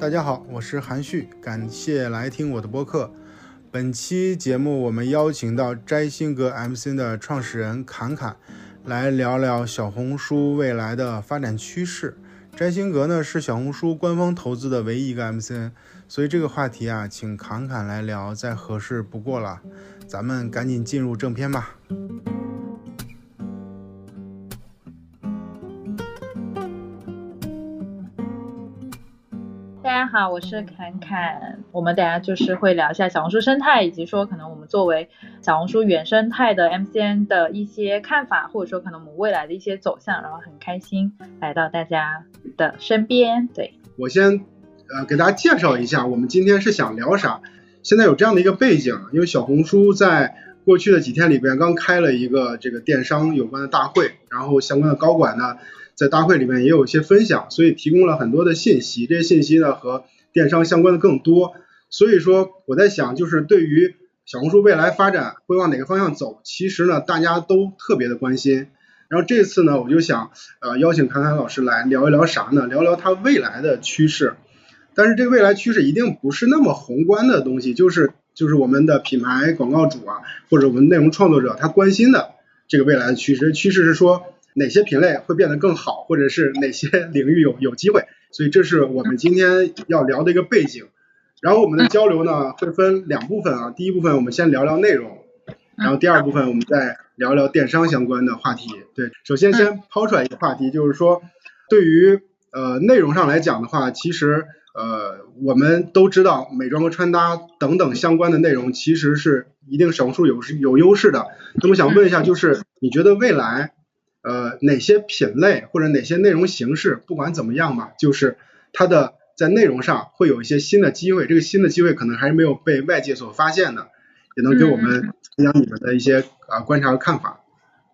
大家好，我是韩旭，感谢来听我的播客。本期节目我们邀请到摘星阁 MCN 的创始人侃侃来聊聊小红书未来的发展趋势。摘星阁呢是小红书官方投资的唯一一个 MCN，所以这个话题啊，请侃侃来聊再合适不过了。咱们赶紧进入正片吧。我是侃侃。我们等下就是会聊一下小红书生态，以及说可能我们作为小红书原生态的 MCN 的一些看法，或者说可能我们未来的一些走向。然后很开心来到大家的身边。对我先呃给大家介绍一下，我们今天是想聊啥？现在有这样的一个背景，因为小红书在过去的几天里边刚开了一个这个电商有关的大会，然后相关的高管呢在大会里面也有一些分享，所以提供了很多的信息，这些信息呢和电商相关的更多。所以说我在想，就是对于小红书未来发展会往哪个方向走，其实呢大家都特别的关心。然后这次呢我就想呃邀请侃侃老师来聊一聊啥呢？聊聊他未来的趋势。但是这个未来趋势一定不是那么宏观的东西，就是就是我们的品牌广告主啊，或者我们内容创作者他关心的这个未来的趋势。趋势是说哪些品类会变得更好，或者是哪些领域有有机会。所以这是我们今天要聊的一个背景。然后我们的交流呢会分两部分啊，第一部分我们先聊聊内容，然后第二部分我们再聊聊电商相关的话题。对，首先先抛出来一个话题，就是说对于呃内容上来讲的话，其实。呃，我们都知道美妆和穿搭等等相关的内容，其实是一定小红书有是有优势的。那么想问一下，就是你觉得未来呃哪些品类或者哪些内容形式，不管怎么样吧，就是它的在内容上会有一些新的机会，这个新的机会可能还是没有被外界所发现的，也能给我们分享你们的一些啊观察和看法。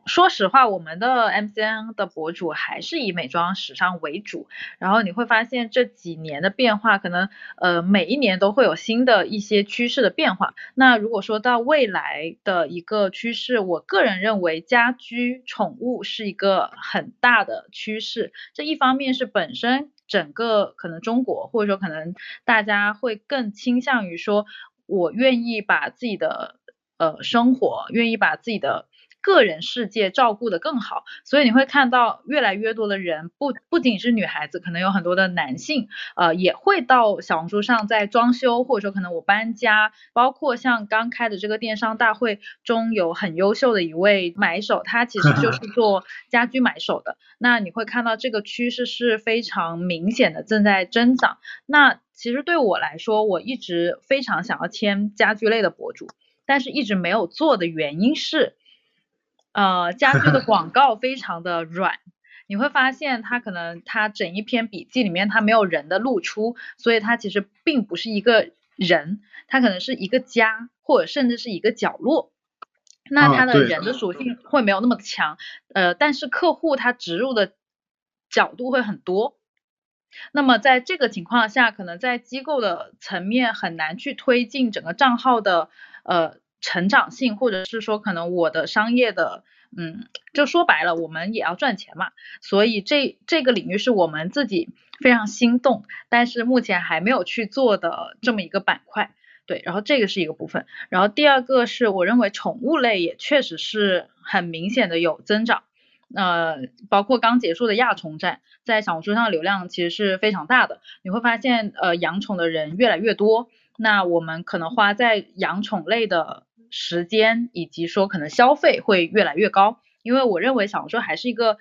说实话，我们的 MCN 的博主还是以美妆时尚为主。然后你会发现这几年的变化，可能呃每一年都会有新的一些趋势的变化。那如果说到未来的一个趋势，我个人认为家居宠物是一个很大的趋势。这一方面是本身整个可能中国或者说可能大家会更倾向于说，我愿意把自己的呃生活，愿意把自己的。个人世界照顾的更好，所以你会看到越来越多的人，不不仅是女孩子，可能有很多的男性，呃，也会到小红书上在装修，或者说可能我搬家，包括像刚开的这个电商大会中有很优秀的一位买手，他其实就 是做家居买手的。那你会看到这个趋势是非常明显的正在增长。那其实对我来说，我一直非常想要签家居类的博主，但是一直没有做的原因是。呃，家居 的广告非常的软，你会发现它可能它整一篇笔记里面它没有人的露出，所以它其实并不是一个人，它可能是一个家或者甚至是一个角落，那它的人的属性会没有那么强，呃，但是客户他植入的角度会很多，那么在这个情况下，可能在机构的层面很难去推进整个账号的呃。成长性，或者是说可能我的商业的，嗯，就说白了，我们也要赚钱嘛，所以这这个领域是我们自己非常心动，但是目前还没有去做的这么一个板块，对，然后这个是一个部分，然后第二个是我认为宠物类也确实是很明显的有增长，呃，包括刚结束的亚宠展，在小红书上流量其实是非常大的，你会发现呃养宠的人越来越多。那我们可能花在养宠类的时间，以及说可能消费会越来越高，因为我认为小红书还是一个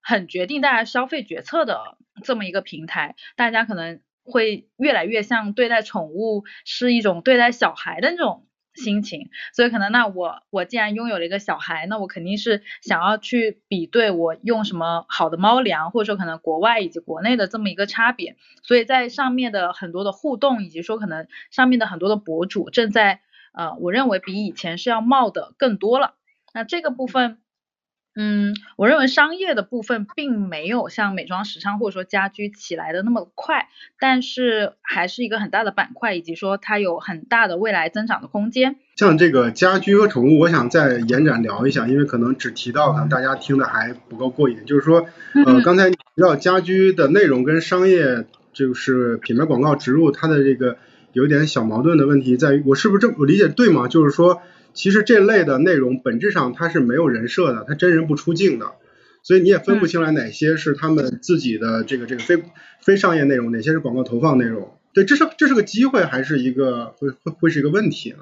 很决定大家消费决策的这么一个平台，大家可能会越来越像对待宠物是一种对待小孩的那种。心情，所以可能那我我既然拥有了一个小孩，那我肯定是想要去比对我用什么好的猫粮，或者说可能国外以及国内的这么一个差别，所以在上面的很多的互动，以及说可能上面的很多的博主正在呃，我认为比以前是要冒的更多了，那这个部分。嗯，我认为商业的部分并没有像美妆时尚或者说家居起来的那么快，但是还是一个很大的板块，以及说它有很大的未来增长的空间。像这个家居和宠物，我想再延展聊一下，因为可能只提到可能，大家听的还不够过瘾。就是说，呃，刚才提到家居的内容跟商业就是品牌广告植入它的这个有点小矛盾的问题在于，我是不是这我理解对吗？就是说，其实这类的内容本质上它是没有人设的，它真人不出镜的，所以你也分不清来哪些是他们自己的这个这个非非商业内容，哪些是广告投放内容。对，这是这是个机会还是一个会会会是一个问题呢？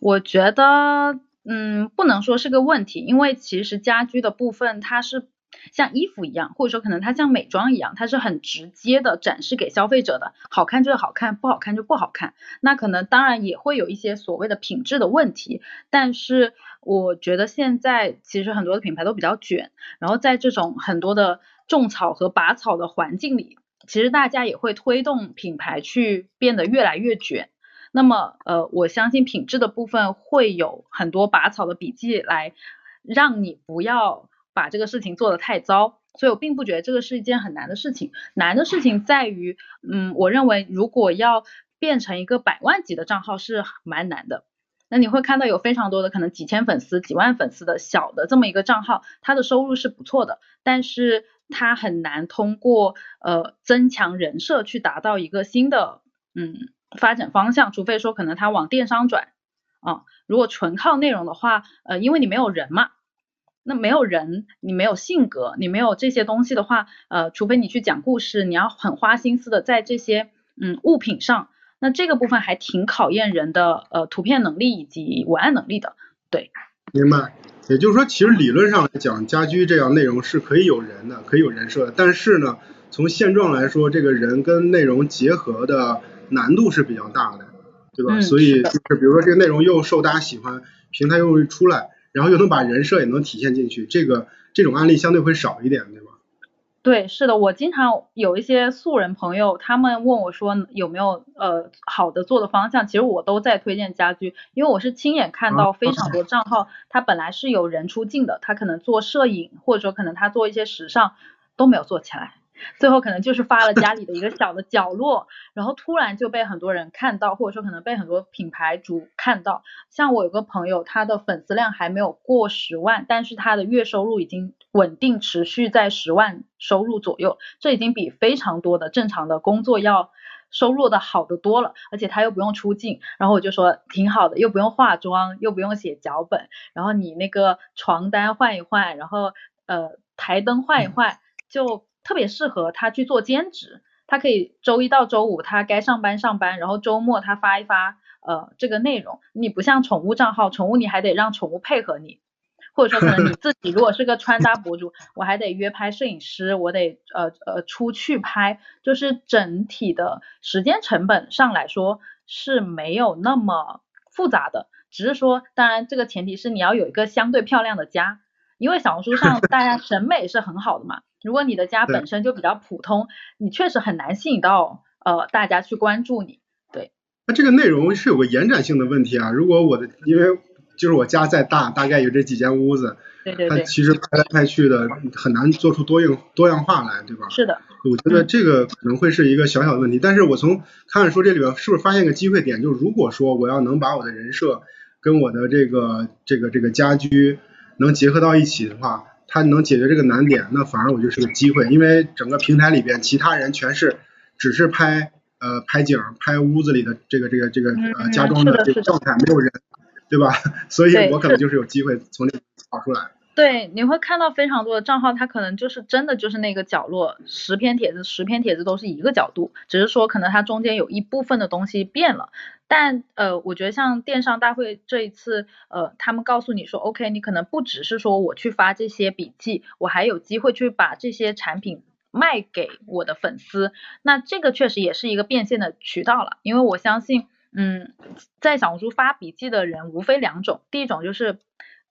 我觉得，嗯，不能说是个问题，因为其实家居的部分它是像衣服一样，或者说可能它像美妆一样，它是很直接的展示给消费者的，好看就是好看，不好看就不好看。那可能当然也会有一些所谓的品质的问题，但是我觉得现在其实很多的品牌都比较卷，然后在这种很多的种草和拔草的环境里。其实大家也会推动品牌去变得越来越卷，那么呃，我相信品质的部分会有很多拔草的笔记来让你不要把这个事情做得太糟，所以我并不觉得这个是一件很难的事情。难的事情在于，嗯，我认为如果要变成一个百万级的账号是蛮难的。那你会看到有非常多的可能几千粉丝、几万粉丝的小的这么一个账号，它的收入是不错的，但是。它很难通过呃增强人设去达到一个新的嗯发展方向，除非说可能它往电商转啊。如果纯靠内容的话，呃，因为你没有人嘛，那没有人，你没有性格，你没有这些东西的话，呃，除非你去讲故事，你要很花心思的在这些嗯物品上，那这个部分还挺考验人的呃图片能力以及文案能力的，对。明白。也就是说，其实理论上来讲，家居这样内容是可以有人的，可以有人设的。但是呢，从现状来说，这个人跟内容结合的难度是比较大的，对吧？所以就是比如说这个内容又受大家喜欢，平台又出来，然后又能把人设也能体现进去，这个这种案例相对会少一点，对吧？对，是的，我经常有一些素人朋友，他们问我说有没有呃好的做的方向，其实我都在推荐家居，因为我是亲眼看到非常多账号，他本来是有人出镜的，他可能做摄影，或者说可能他做一些时尚都没有做起来。最后可能就是发了家里的一个小的角落，然后突然就被很多人看到，或者说可能被很多品牌主看到。像我有个朋友，他的粉丝量还没有过十万，但是他的月收入已经稳定持续在十万收入左右，这已经比非常多的正常的工作要收入的好的多了，而且他又不用出镜，然后我就说挺好的，又不用化妆，又不用写脚本，然后你那个床单换一换，然后呃台灯换一换就。特别适合他去做兼职，他可以周一到周五他该上班上班，然后周末他发一发呃这个内容。你不像宠物账号，宠物你还得让宠物配合你，或者说可能你自己如果是个穿搭博主，我还得约拍摄影师，我得呃呃出去拍，就是整体的时间成本上来说是没有那么复杂的，只是说当然这个前提是你要有一个相对漂亮的家，因为小红书上大家审美是很好的嘛。如果你的家本身就比较普通，你确实很难吸引到呃大家去关注你。对，那这个内容是有个延展性的问题啊。如果我的因为就是我家再大，大概有这几间屋子，对对对，它其实拍来拍去的很难做出多样多样化来，对吧？是的，我觉得这个可能会是一个小小的问题。但是我从看看说这里边是不是发现个机会点，就是如果说我要能把我的人设跟我的这个这个这个家居能结合到一起的话。它能解决这个难点，那反而我觉得是个机会，因为整个平台里边其他人全是只是拍呃拍景、拍屋子里的这个这个这个呃家装的这个状态，没有人，对吧？所以我可能就是有机会从里跑出来。对，你会看到非常多的账号，它可能就是真的就是那个角落，十篇帖子，十篇帖子都是一个角度，只是说可能它中间有一部分的东西变了。但呃，我觉得像电商大会这一次，呃，他们告诉你说，OK，你可能不只是说我去发这些笔记，我还有机会去把这些产品卖给我的粉丝。那这个确实也是一个变现的渠道了，因为我相信，嗯，在小红书发笔记的人无非两种，第一种就是。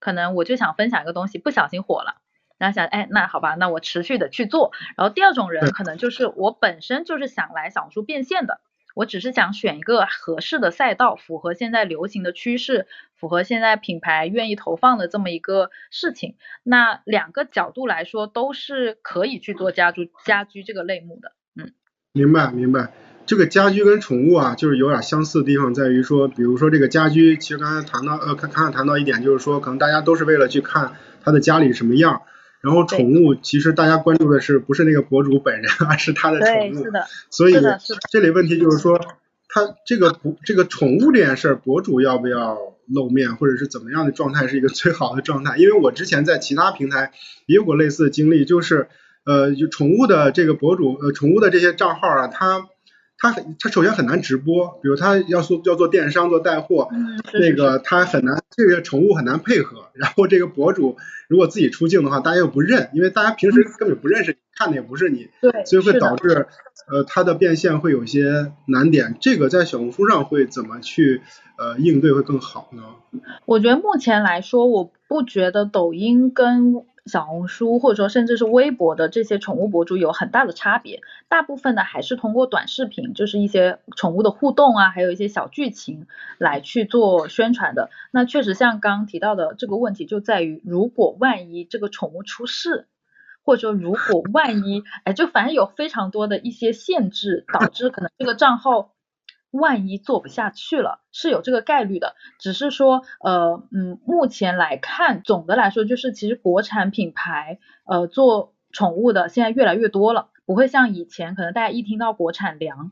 可能我就想分享一个东西，不小心火了，然后想，哎，那好吧，那我持续的去做。然后第二种人可能就是我本身就是想来小红书变现的，我只是想选一个合适的赛道，符合现在流行的趋势，符合现在品牌愿意投放的这么一个事情。那两个角度来说都是可以去做家居家居这个类目的，嗯，明白明白。这个家居跟宠物啊，就是有点相似的地方，在于说，比如说这个家居，其实刚才谈到，呃，刚刚谈到一点，就是说，可能大家都是为了去看他的家里什么样，然后宠物其实大家关注的是不是那个博主本人，而是他的宠物。是的。所以这类问题就是说，他这个不这个宠物这件事儿，博主要不要露面，或者是怎么样的状态是一个最好的状态？因为我之前在其他平台也有过类似的经历，就是呃，就宠物的这个博主，呃，宠物的这些账号啊，他。他很，他首先很难直播，比如他要做要做电商做带货，那个他很难，这个宠物很难配合。然后这个博主如果自己出镜的话，大家又不认，因为大家平时根本不认识，看的也不是你，对，所以会导致呃他的变现会有些难点。这个在小红书上会怎么去呃应对会更好呢？我觉得目前来说，我不觉得抖音跟。小红书或者说甚至是微博的这些宠物博主有很大的差别，大部分的还是通过短视频，就是一些宠物的互动啊，还有一些小剧情来去做宣传的。那确实像刚刚提到的这个问题就在于，如果万一这个宠物出事，或者说如果万一，哎，就反正有非常多的一些限制，导致可能这个账号。万一做不下去了，是有这个概率的。只是说，呃，嗯，目前来看，总的来说，就是其实国产品牌，呃，做宠物的现在越来越多了，不会像以前，可能大家一听到国产粮，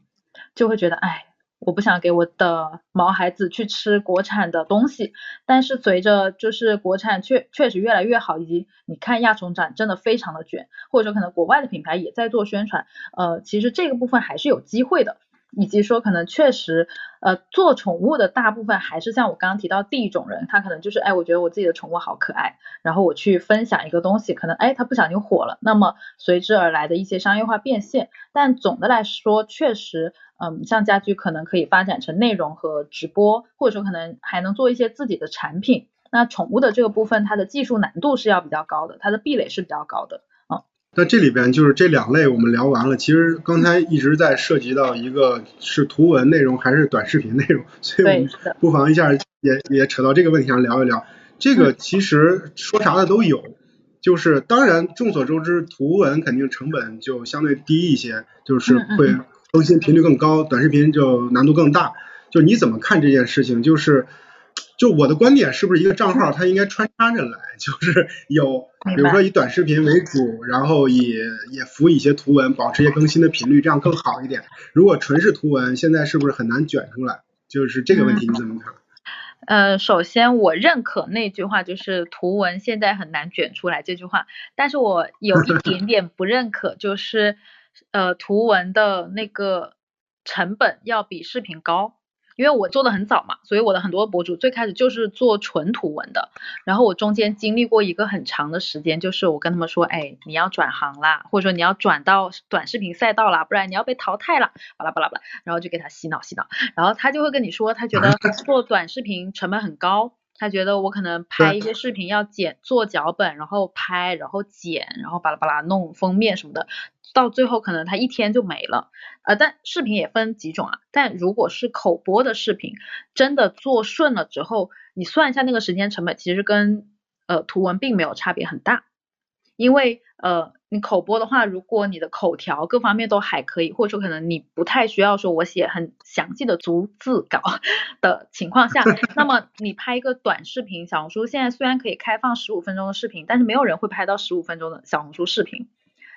就会觉得，哎，我不想给我的毛孩子去吃国产的东西。但是随着就是国产确确实越来越好，以及你看亚宠展真的非常的卷，或者说可能国外的品牌也在做宣传，呃，其实这个部分还是有机会的。以及说可能确实，呃，做宠物的大部分还是像我刚刚提到第一种人，他可能就是，哎，我觉得我自己的宠物好可爱，然后我去分享一个东西，可能，哎，他不小心火了，那么随之而来的一些商业化变现。但总的来说，确实，嗯，像家居可能可以发展成内容和直播，或者说可能还能做一些自己的产品。那宠物的这个部分，它的技术难度是要比较高的，它的壁垒是比较高的。那这里边就是这两类我们聊完了，其实刚才一直在涉及到一个是图文内容还是短视频内容，所以我们不妨一下也也扯到这个问题上聊一聊。这个其实说啥的都有，就是当然众所周知，图文肯定成本就相对低一些，就是会更新频率更高，短视频就难度更大。就你怎么看这件事情？就是。就我的观点，是不是一个账号它应该穿插着来？就是有，比如说以短视频为主，然后也也附一些图文，保持一些更新的频率，这样更好一点。如果纯是图文，现在是不是很难卷出来？就是这个问题你怎么看？呃，首先我认可那句话，就是图文现在很难卷出来这句话，但是我有一点点不认可，就是呃图文的那个成本要比视频高。因为我做的很早嘛，所以我的很多博主最开始就是做纯图文的，然后我中间经历过一个很长的时间，就是我跟他们说，哎，你要转行啦，或者说你要转到短视频赛道啦，不然你要被淘汰了，巴拉巴拉巴拉，然后就给他洗脑洗脑，然后他就会跟你说，他觉得 做短视频成本很高。他觉得我可能拍一些视频要剪做脚本，然后拍，然后剪，然后巴拉巴拉弄封面什么的，到最后可能他一天就没了。呃，但视频也分几种啊，但如果是口播的视频，真的做顺了之后，你算一下那个时间成本，其实跟呃图文并没有差别很大，因为呃。你口播的话，如果你的口条各方面都还可以，或者说可能你不太需要说我写很详细的逐字稿 的情况下，那么你拍一个短视频，小红书现在虽然可以开放十五分钟的视频，但是没有人会拍到十五分钟的小红书视频，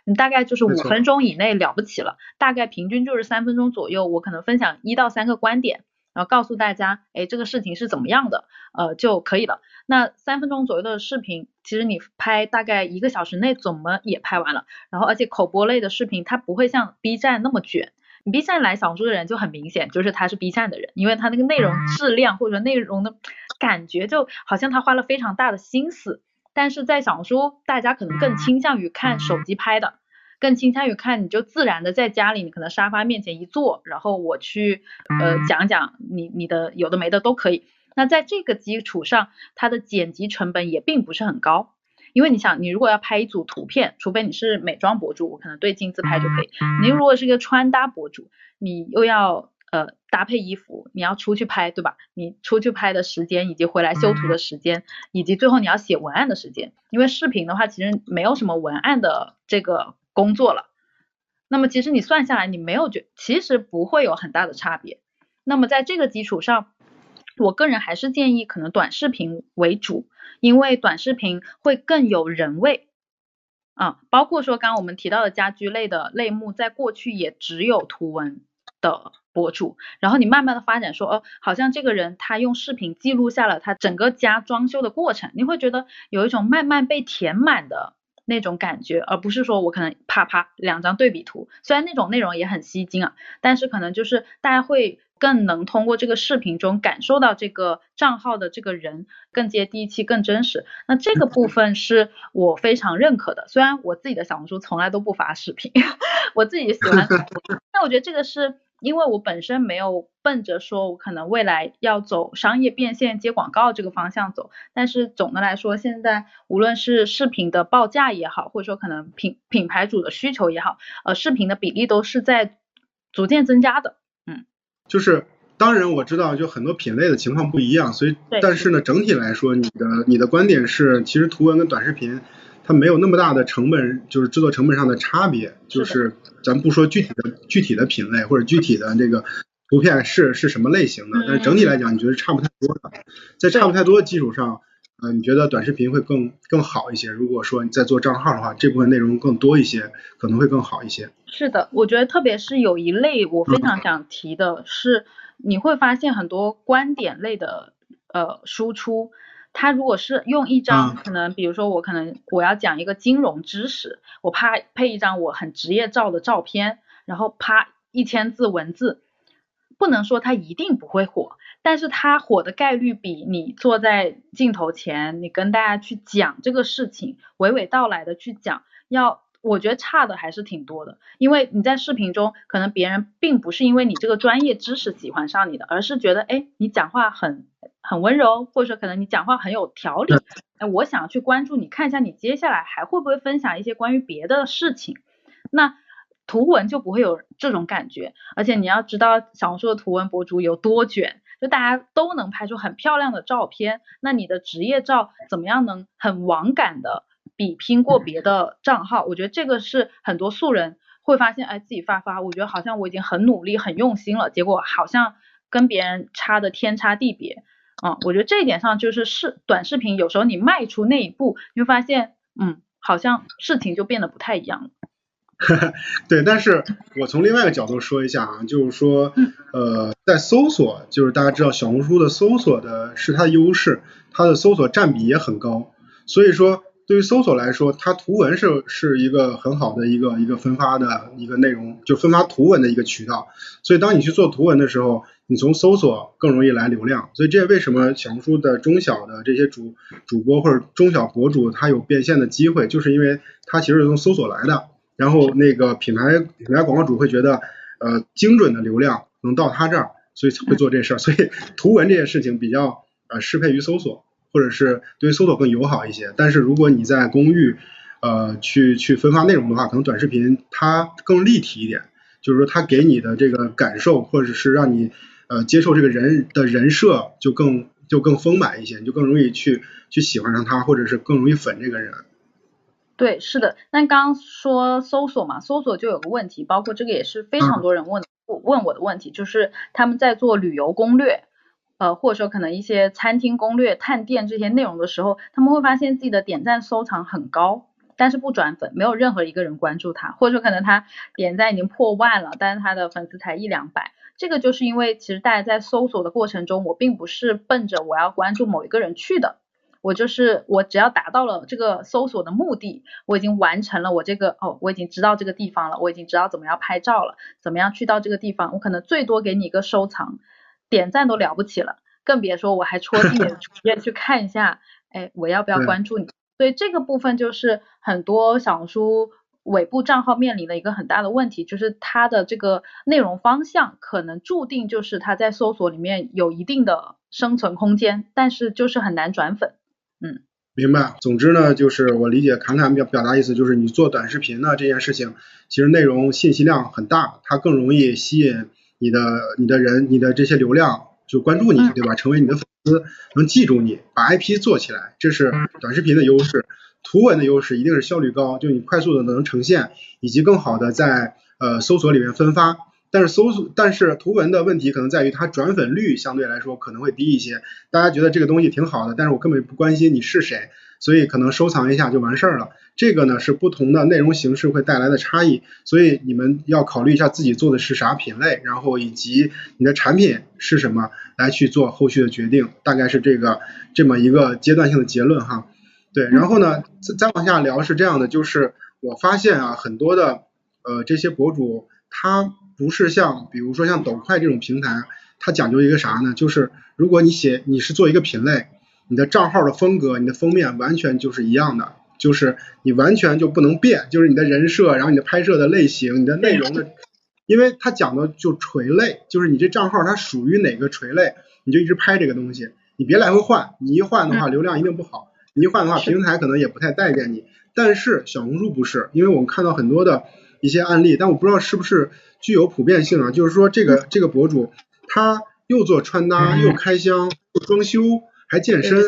你大概就是五分钟以内了不起了，大概平均就是三分钟左右，我可能分享一到三个观点。然后告诉大家，哎，这个事情是怎么样的，呃，就可以了。那三分钟左右的视频，其实你拍大概一个小时内怎么也拍完了。然后，而且口播类的视频，它不会像 B 站那么卷。你 B 站来小红书的人就很明显，就是他是 B 站的人，因为他那个内容质量或者内容的感觉，就好像他花了非常大的心思。但是在小红书，大家可能更倾向于看手机拍的。更倾向于看，你就自然的在家里，你可能沙发面前一坐，然后我去呃讲讲你你的有的没的都可以。那在这个基础上，它的剪辑成本也并不是很高，因为你想，你如果要拍一组图片，除非你是美妆博主，我可能对镜自拍就可以。你如果是一个穿搭博主，你又要呃搭配衣服，你要出去拍，对吧？你出去拍的时间，以及回来修图的时间，以及最后你要写文案的时间，因为视频的话，其实没有什么文案的这个。工作了，那么其实你算下来，你没有觉，其实不会有很大的差别。那么在这个基础上，我个人还是建议可能短视频为主，因为短视频会更有人味。啊，包括说刚刚我们提到的家居类的类目，在过去也只有图文的博主，然后你慢慢的发展说，哦，好像这个人他用视频记录下了他整个家装修的过程，你会觉得有一种慢慢被填满的那种感觉，而不是说我可能啪啪两张对比图，虽然那种内容也很吸睛啊，但是可能就是大家会。更能通过这个视频中感受到这个账号的这个人更接地气、更真实。那这个部分是我非常认可的。虽然我自己的小红书从来都不发视频，我自己喜欢，但我觉得这个是因为我本身没有奔着说我可能未来要走商业变现、接广告这个方向走。但是总的来说，现在无论是视频的报价也好，或者说可能品品牌主的需求也好，呃，视频的比例都是在逐渐增加的。嗯就是，当然我知道，就很多品类的情况不一样，所以，但是呢，整体来说，你的你的观点是，其实图文跟短视频它没有那么大的成本，就是制作成本上的差别。就是咱不说具体的具体的品类或者具体的这个图片是是什么类型的，但是整体来讲，你觉得差不太多的，在差不太多的基础上，呃，你觉得短视频会更更好一些？如果说你在做账号的话，这部分内容更多一些，可能会更好一些。是的，我觉得特别是有一类我非常想提的是，你会发现很多观点类的呃输出，它如果是用一张可能，比如说我可能我要讲一个金融知识，我啪配一张我很职业照的照片，然后啪一千字文字，不能说它一定不会火，但是它火的概率比你坐在镜头前，你跟大家去讲这个事情，娓娓道来的去讲要。我觉得差的还是挺多的，因为你在视频中，可能别人并不是因为你这个专业知识喜欢上你的，而是觉得，哎，你讲话很很温柔，或者说可能你讲话很有条理，哎，我想去关注你，看一下你接下来还会不会分享一些关于别的事情。那图文就不会有这种感觉，而且你要知道小红书的图文博主有多卷，就大家都能拍出很漂亮的照片，那你的职业照怎么样能很网感的？比拼过别的账号，我觉得这个是很多素人会发现，哎，自己发发，我觉得好像我已经很努力、很用心了，结果好像跟别人差的天差地别。嗯，我觉得这一点上就是视短视频，有时候你迈出那一步，你会发现，嗯，好像事情就变得不太一样了。对，但是我从另外一个角度说一下啊，就是说，呃，在搜索，就是大家知道小红书的搜索的是它的优势，它的搜索占比也很高，所以说。对于搜索来说，它图文是是一个很好的一个一个分发的一个内容，就分发图文的一个渠道。所以当你去做图文的时候，你从搜索更容易来流量。所以这为什么小红书的中小的这些主主播或者中小博主他有变现的机会，就是因为他其实是从搜索来的。然后那个品牌品牌广告主会觉得，呃，精准的流量能到他这儿，所以才会做这事儿。所以图文这件事情比较呃适配于搜索。或者是对于搜索更友好一些，但是如果你在公寓，呃，去去分发内容的话，可能短视频它更立体一点，就是说它给你的这个感受，或者是让你呃接受这个人的人设就更就更丰满一些，你就更容易去去喜欢上他，或者是更容易粉这个人。对，是的。那刚刚说搜索嘛，搜索就有个问题，包括这个也是非常多人问问我的问题，就是他们在做旅游攻略。呃，或者说可能一些餐厅攻略、探店这些内容的时候，他们会发现自己的点赞收藏很高，但是不转粉，没有任何一个人关注他，或者说可能他点赞已经破万了，但是他的粉丝才一两百。这个就是因为其实大家在搜索的过程中，我并不是奔着我要关注某一个人去的，我就是我只要达到了这个搜索的目的，我已经完成了我这个哦，我已经知道这个地方了，我已经知道怎么样拍照了，怎么样去到这个地方，我可能最多给你一个收藏。点赞都了不起了，更别说我还戳进你的主页去看一下，哎，我要不要关注你？所以这个部分就是很多小红书尾部账号面临的一个很大的问题，就是它的这个内容方向可能注定就是它在搜索里面有一定的生存空间，但是就是很难转粉。嗯，明白。总之呢，就是我理解侃侃表表达意思就是你做短视频呢这件事情，其实内容信息量很大，它更容易吸引。你的你的人你的这些流量就关注你对吧？成为你的粉丝，能记住你，把 IP 做起来，这是短视频的优势。图文的优势一定是效率高，就你快速的能呈现，以及更好的在呃搜索里面分发。但是搜索但是图文的问题可能在于它转粉率相对来说可能会低一些。大家觉得这个东西挺好的，但是我根本不关心你是谁，所以可能收藏一下就完事儿了。这个呢是不同的内容形式会带来的差异，所以你们要考虑一下自己做的是啥品类，然后以及你的产品是什么，来去做后续的决定。大概是这个这么一个阶段性的结论哈。对，然后呢再再往下聊是这样的，就是我发现啊很多的呃这些博主他不是像比如说像抖快这种平台，它讲究一个啥呢？就是如果你写你是做一个品类。你的账号的风格，你的封面完全就是一样的，就是你完全就不能变，就是你的人设，然后你的拍摄的类型，你的内容的，因为他讲的就垂类，就是你这账号它属于哪个垂类，你就一直拍这个东西，你别来回换，你一换的话流量一定不好，你一换的话平台可能也不太待见你。但是小红书不是，因为我们看到很多的一些案例，但我不知道是不是具有普遍性啊，就是说这个这个博主他又做穿搭，又开箱，又装修。还健身，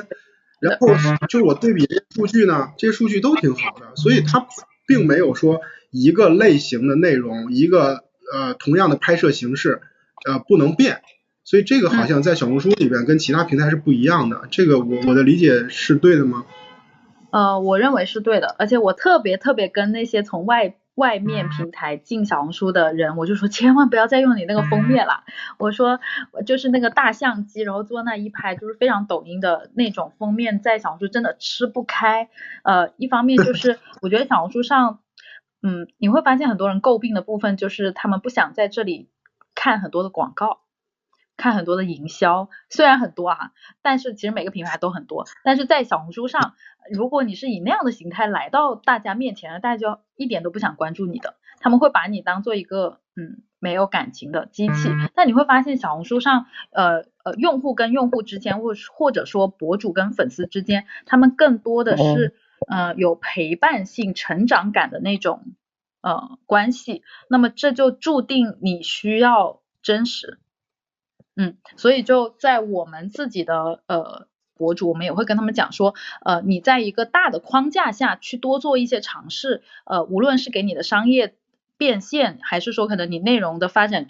然后就是我对比这些数据呢，这些数据都挺好的，所以它并没有说一个类型的内容，一个呃同样的拍摄形式呃不能变，所以这个好像在小红书里边跟其他平台是不一样的，这个我我的理解是对的吗？呃，我认为是对的，而且我特别特别跟那些从外。外面平台进小红书的人，我就说千万不要再用你那个封面了。我说就是那个大相机，然后坐那一拍，就是非常抖音的那种封面，在小红书真的吃不开。呃，一方面就 是我觉得小红书上，嗯，你会发现很多人诟病的部分就是他们不想在这里看很多的广告，看很多的营销，虽然很多啊，但是其实每个品牌都很多，但是在小红书上。如果你是以那样的形态来到大家面前，大家就一点都不想关注你的，他们会把你当做一个嗯没有感情的机器。但你会发现小红书上，呃呃，用户跟用户之间，或或者说博主跟粉丝之间，他们更多的是呃有陪伴性、成长感的那种呃关系。那么这就注定你需要真实，嗯，所以就在我们自己的呃。博主，我们也会跟他们讲说，呃，你在一个大的框架下去多做一些尝试，呃，无论是给你的商业变现，还是说可能你内容的发展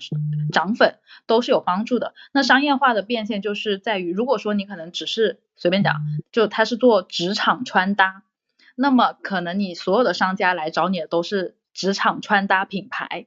涨粉，都是有帮助的。那商业化的变现就是在于，如果说你可能只是随便讲，就他是做职场穿搭，那么可能你所有的商家来找你的都是职场穿搭品牌。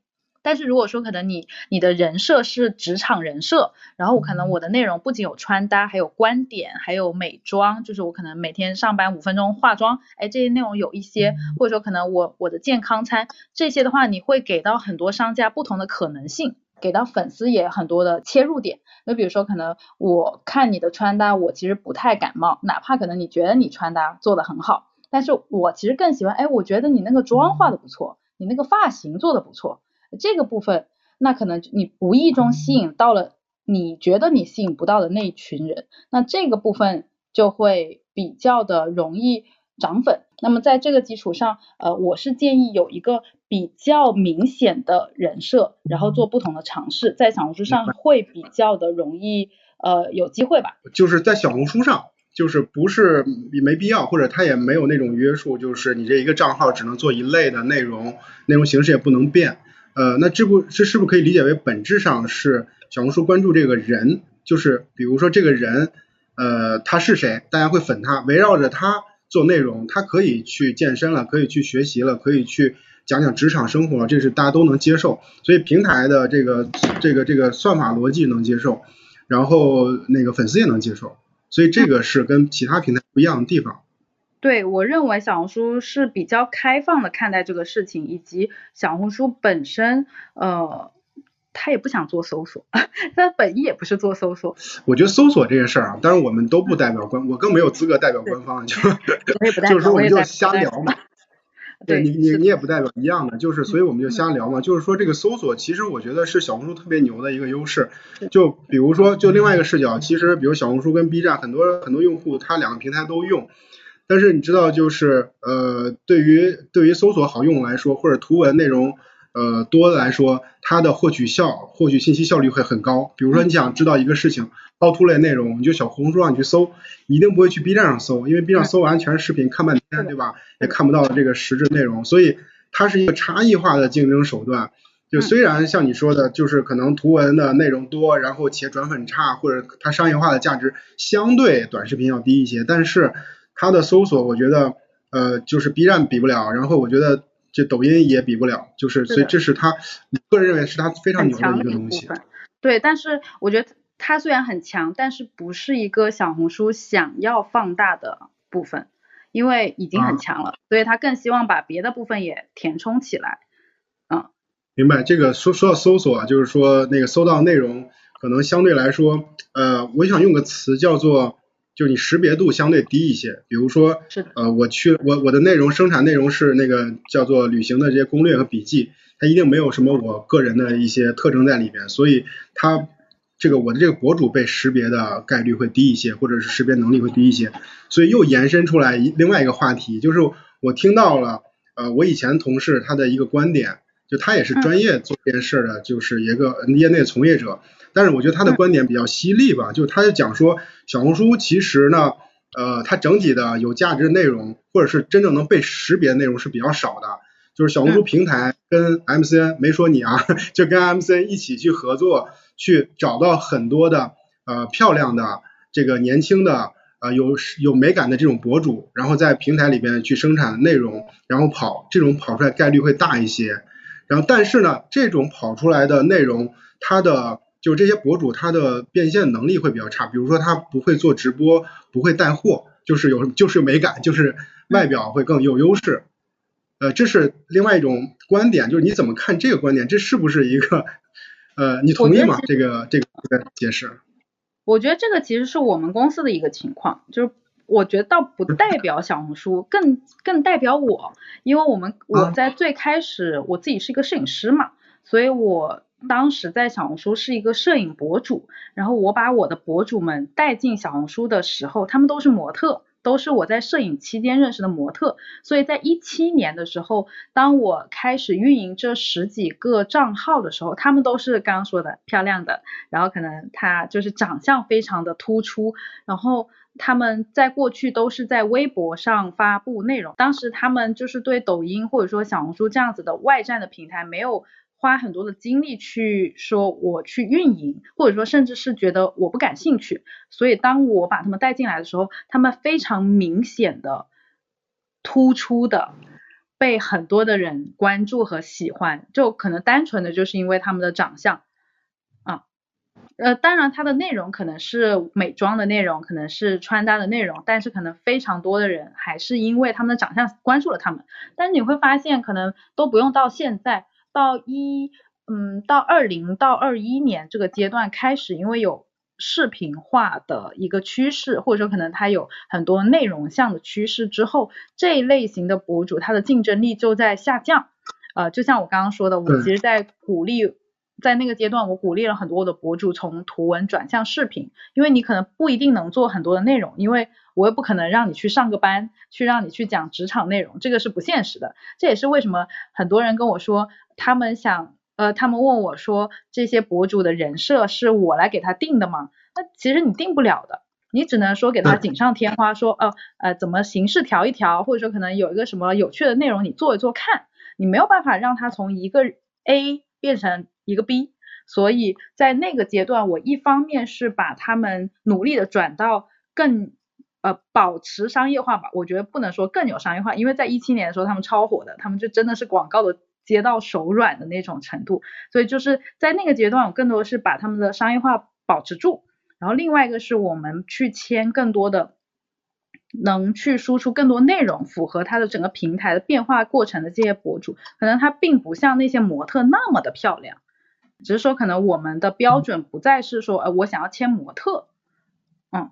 但是如果说可能你你的人设是职场人设，然后我可能我的内容不仅有穿搭，还有观点，还有美妆，就是我可能每天上班五分钟化妆，哎，这些内容有一些，或者说可能我我的健康餐这些的话，你会给到很多商家不同的可能性，给到粉丝也很多的切入点。那比如说可能我看你的穿搭，我其实不太感冒，哪怕可能你觉得你穿搭做的很好，但是我其实更喜欢，哎，我觉得你那个妆化的不错，你那个发型做的不错。这个部分，那可能你无意中吸引到了你觉得你吸引不到的那一群人，那这个部分就会比较的容易涨粉。那么在这个基础上，呃，我是建议有一个比较明显的人设，然后做不同的尝试，在小红书上会比较的容易，呃，有机会吧。就是在小红书上，就是不是没必要，或者他也没有那种约束，就是你这一个账号只能做一类的内容，内容形式也不能变。呃，那这不这是不是可以理解为本质上是小红书关注这个人，就是比如说这个人，呃，他是谁，大家会粉他，围绕着他做内容，他可以去健身了，可以去学习了，可以去讲讲职场生活，这是大家都能接受，所以平台的这个这个这个算法逻辑能接受，然后那个粉丝也能接受，所以这个是跟其他平台不一样的地方。对我认为小红书是比较开放的看待这个事情，以及小红书本身，呃，他也不想做搜索，他本意也不是做搜索。我觉得搜索这件事儿啊，当然我们都不代表官，我更没有资格代表官方，就 就是说我们就瞎聊嘛。对你你你也不代表一样的，就是所以我们就瞎聊嘛。就是说这个搜索，其实我觉得是小红书特别牛的一个优势。就比如说，就另外一个视角，其实比如小红书跟 B 站，很多很多用户他两个平台都用。但是你知道，就是呃，对于对于搜索好用来说，或者图文内容呃多来说，它的获取效获取信息效率会很高。比如说你想知道一个事情凹凸类内容，你就小红书上你去搜，一定不会去 B 站上搜，因为 B 站搜完全是视频，看半天，对吧？也看不到这个实质内容，所以它是一个差异化的竞争手段。就虽然像你说的，就是可能图文的内容多，然后且转粉差，或者它商业化的价值相对短视频要低一些，但是。它的搜索我觉得呃就是 B 站比不了，然后我觉得这抖音也比不了，就是所以这是它，个人认为是它非常牛的一个东西。对，但是我觉得它虽然很强，但是不是一个小红书想要放大的部分，因为已经很强了，所以它更希望把别的部分也填充起来。嗯，明白。这个说说到搜索，就是说那个搜到内容。可能相对来说，呃，我想用个词叫做，就是你识别度相对低一些。比如说，呃，我去我我的内容生产内容是那个叫做旅行的这些攻略和笔记，它一定没有什么我个人的一些特征在里边，所以它这个我的这个博主被识别的概率会低一些，或者是识别能力会低一些。所以又延伸出来一另外一个话题，就是我听到了，呃，我以前同事他的一个观点，就他也是专业做这件事的，就是一个业内从业者。但是我觉得他的观点比较犀利吧，就他就讲说小红书其实呢，呃，它整体的有价值的内容或者是真正能被识别的内容是比较少的，就是小红书平台跟 MCN 没说你啊，就跟 MCN 一起去合作，去找到很多的呃漂亮的这个年轻的呃有有美感的这种博主，然后在平台里边去生产内容，然后跑这种跑出来概率会大一些，然后但是呢，这种跑出来的内容它的就这些博主，他的变现能力会比较差，比如说他不会做直播，不会带货，就是有就是美感，就是外表会更有优势。呃，这是另外一种观点，就是你怎么看这个观点？这是不是一个呃，你同意吗？这个这个这个解释？我觉得这个其实是我们公司的一个情况，就是我觉得倒不代表小红书，更更代表我，因为我们我在最开始我自己是一个摄影师嘛，所以我。当时在小红书是一个摄影博主，然后我把我的博主们带进小红书的时候，他们都是模特，都是我在摄影期间认识的模特。所以在一七年的时候，当我开始运营这十几个账号的时候，他们都是刚刚说的漂亮的，然后可能他就是长相非常的突出，然后他们在过去都是在微博上发布内容，当时他们就是对抖音或者说小红书这样子的外站的平台没有。花很多的精力去说我去运营，或者说甚至是觉得我不感兴趣，所以当我把他们带进来的时候，他们非常明显的突出的被很多的人关注和喜欢，就可能单纯的就是因为他们的长相，呃，当然它的内容可能是美妆的内容，可能是穿搭的内容，但是可能非常多的人还是因为他们的长相关注了他们，但是你会发现可能都不用到现在。到一嗯，到二零到二一年这个阶段开始，因为有视频化的一个趋势，或者说可能它有很多内容向的趋势之后，这一类型的博主它的竞争力就在下降。呃，就像我刚刚说的，我其实在鼓励，在那个阶段我鼓励了很多的博主从图文转向视频，因为你可能不一定能做很多的内容，因为我也不可能让你去上个班，去让你去讲职场内容，这个是不现实的。这也是为什么很多人跟我说。他们想，呃，他们问我说，这些博主的人设是我来给他定的吗？那其实你定不了的，你只能说给他锦上添花，说，呃，呃，怎么形式调一调，或者说可能有一个什么有趣的内容你做一做看，你没有办法让他从一个 A 变成一个 B，所以在那个阶段，我一方面是把他们努力的转到更，呃，保持商业化吧，我觉得不能说更有商业化，因为在一七年的时候他们超火的，他们就真的是广告的。接到手软的那种程度，所以就是在那个阶段，我更多是把他们的商业化保持住，然后另外一个是我们去签更多的，能去输出更多内容，符合他的整个平台的变化过程的这些博主，可能他并不像那些模特那么的漂亮，只是说可能我们的标准不再是说，呃，我想要签模特。嗯